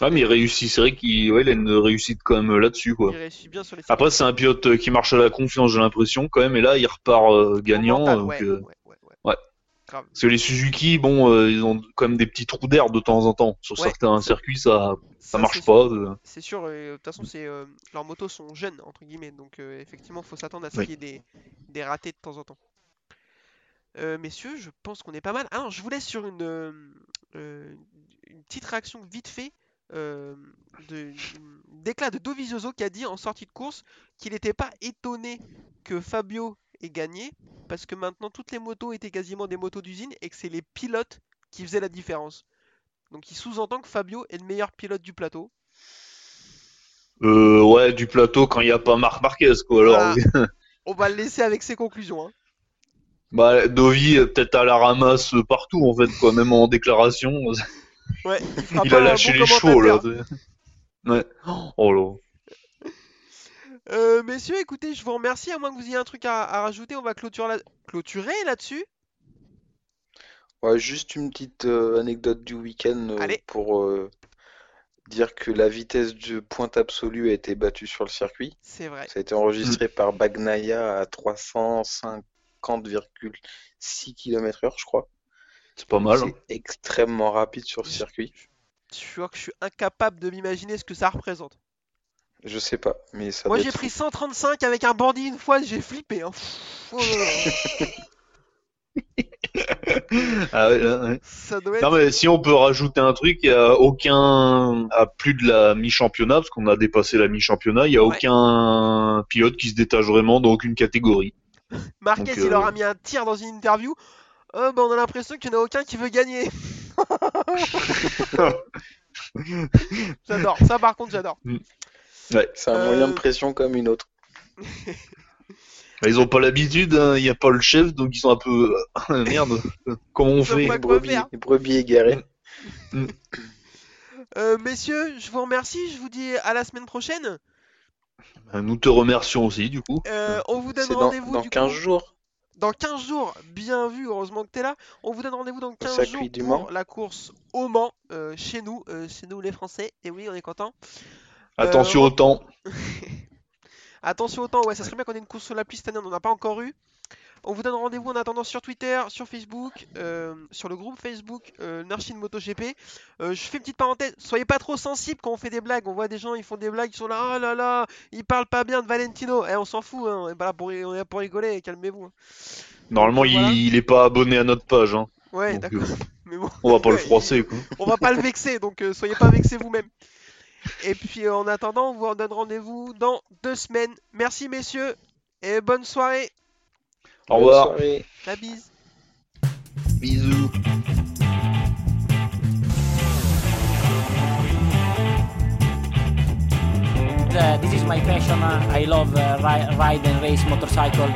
Ah, mais il réussit, c'est vrai qu'il ouais, il a une réussite quand même là-dessus, quoi. Bien sur les. Après, c'est un pilote euh, qui marche à la confiance, j'ai l'impression, quand même, et là, il repart euh, gagnant. mental, donc, ouais, euh, ouais, ouais. Grave. Parce que les Suzuki, bon, euh, ils ont quand même des petits trous d'air de temps en temps. Sur certains circuits, ça, ça Ça, marche pas. euh. C'est sûr, de toute façon, c'est, euh, leurs motos sont jeunes, entre guillemets, donc euh, effectivement, faut s'attendre à ce qu'il y ait des, des ratés de temps en temps. Euh, messieurs, je pense qu'on est pas mal. Ah non, je vous laisse sur une, euh, euh, une petite réaction vite fait euh, de, d'éclat de Dovizioso qui a dit en sortie de course qu'il n'était pas étonné que Fabio ait gagné parce que maintenant toutes les motos étaient quasiment des motos d'usine et que c'est les pilotes qui faisaient la différence. Donc il sous-entend que Fabio est le meilleur pilote du plateau. Euh, ouais, du plateau quand il n'y a pas Marc Marquez, quoi. Alors, Voilà. On va le laisser avec ses conclusions. hein. bah, Dovi, peut-être à la ramasse partout, en fait, quoi. Même en déclaration, Ouais, il a lâché bon les chevaux, là. Ouais. Oh là. Euh, messieurs, écoutez, je vous remercie. À moins que vous ayez un truc à, à rajouter, on va clôturer, là- clôturer là-dessus. Ouais, juste une petite euh, anecdote du week-end euh, pour euh, dire que la vitesse de pointe absolue a été battue sur le circuit. C'est vrai. Ça a été enregistré par Bagnaia à 350,6 km/h, je crois. C'est pas mal. hein. C'est extrêmement rapide sur ce circuit. Je crois que je suis incapable de m'imaginer ce que ça représente. Je sais pas, mais ça Moi, j'ai être pris fou. 135 avec un bandit une fois, j'ai flippé. hein. Oh. Ah ouais. Ça doit être. Non mais si on peut rajouter un truc, il y a aucun, à plus de la mi-championnat, parce qu'on a dépassé la mi-championnat, il y a Ouais. aucun pilote qui se détache vraiment dans aucune catégorie. Marquez, donc, il euh, leur a mis un tir dans une interview. Oh, bah, on a l'impression qu'il n'y en a aucun qui veut gagner. j'adore. Ça, par contre, j'adore. C'est un moyen de Euh, pression comme une autre. Bah, Ils ont pas l'habitude, hein, il y a pas le chef, donc ils sont un peu euh, merde. Comment on fait pas Les brebis, les brebis égarées. Euh, messieurs, je vous remercie. Je vous dis à la semaine prochaine. Bah, Nous te remercions aussi du coup. Euh, on vous donne dans, rendez-vous dans du 15 coup, jours. Dans 15 jours. Bien vu, heureusement que tu es là. On vous donne rendez-vous dans 15 circuit jours du pour Mans. la course au Mans, euh, chez nous, euh, chez nous les Français. Et oui, on est content. Attention Euh, au temps. Attention au temps, ouais, ça serait bien qu'on ait une course sur la piste cette année, on n'en a pas encore eu. On vous donne rendez-vous en attendant sur Twitter, sur Facebook, euh, sur le groupe Facebook euh, MotoGP. Euh, je fais une petite parenthèse, soyez pas trop sensibles quand on fait des blagues. On voit des gens, ils font des blagues, ils sont là, oh là là, ils parlent pas bien de Valentino. Eh, on s'en fout, hein, on est pas là pour, ri- on est là pour rigoler, calmez-vous. hein. Normalement, il, il est pas abonné à notre page. Hein. Ouais, d'accord. euh, Mais bon, on va pas le froisser quoi. on va pas le vexer, donc soyez pas vexés vous-même. Et puis en attendant, on vous donne rendez-vous dans deux semaines. Merci messieurs, et bonne soirée. Au revoir. Bonne soirée. La bise. Bisous. Uh, this is my passion. Uh, I love uh, ride and race motorcycle.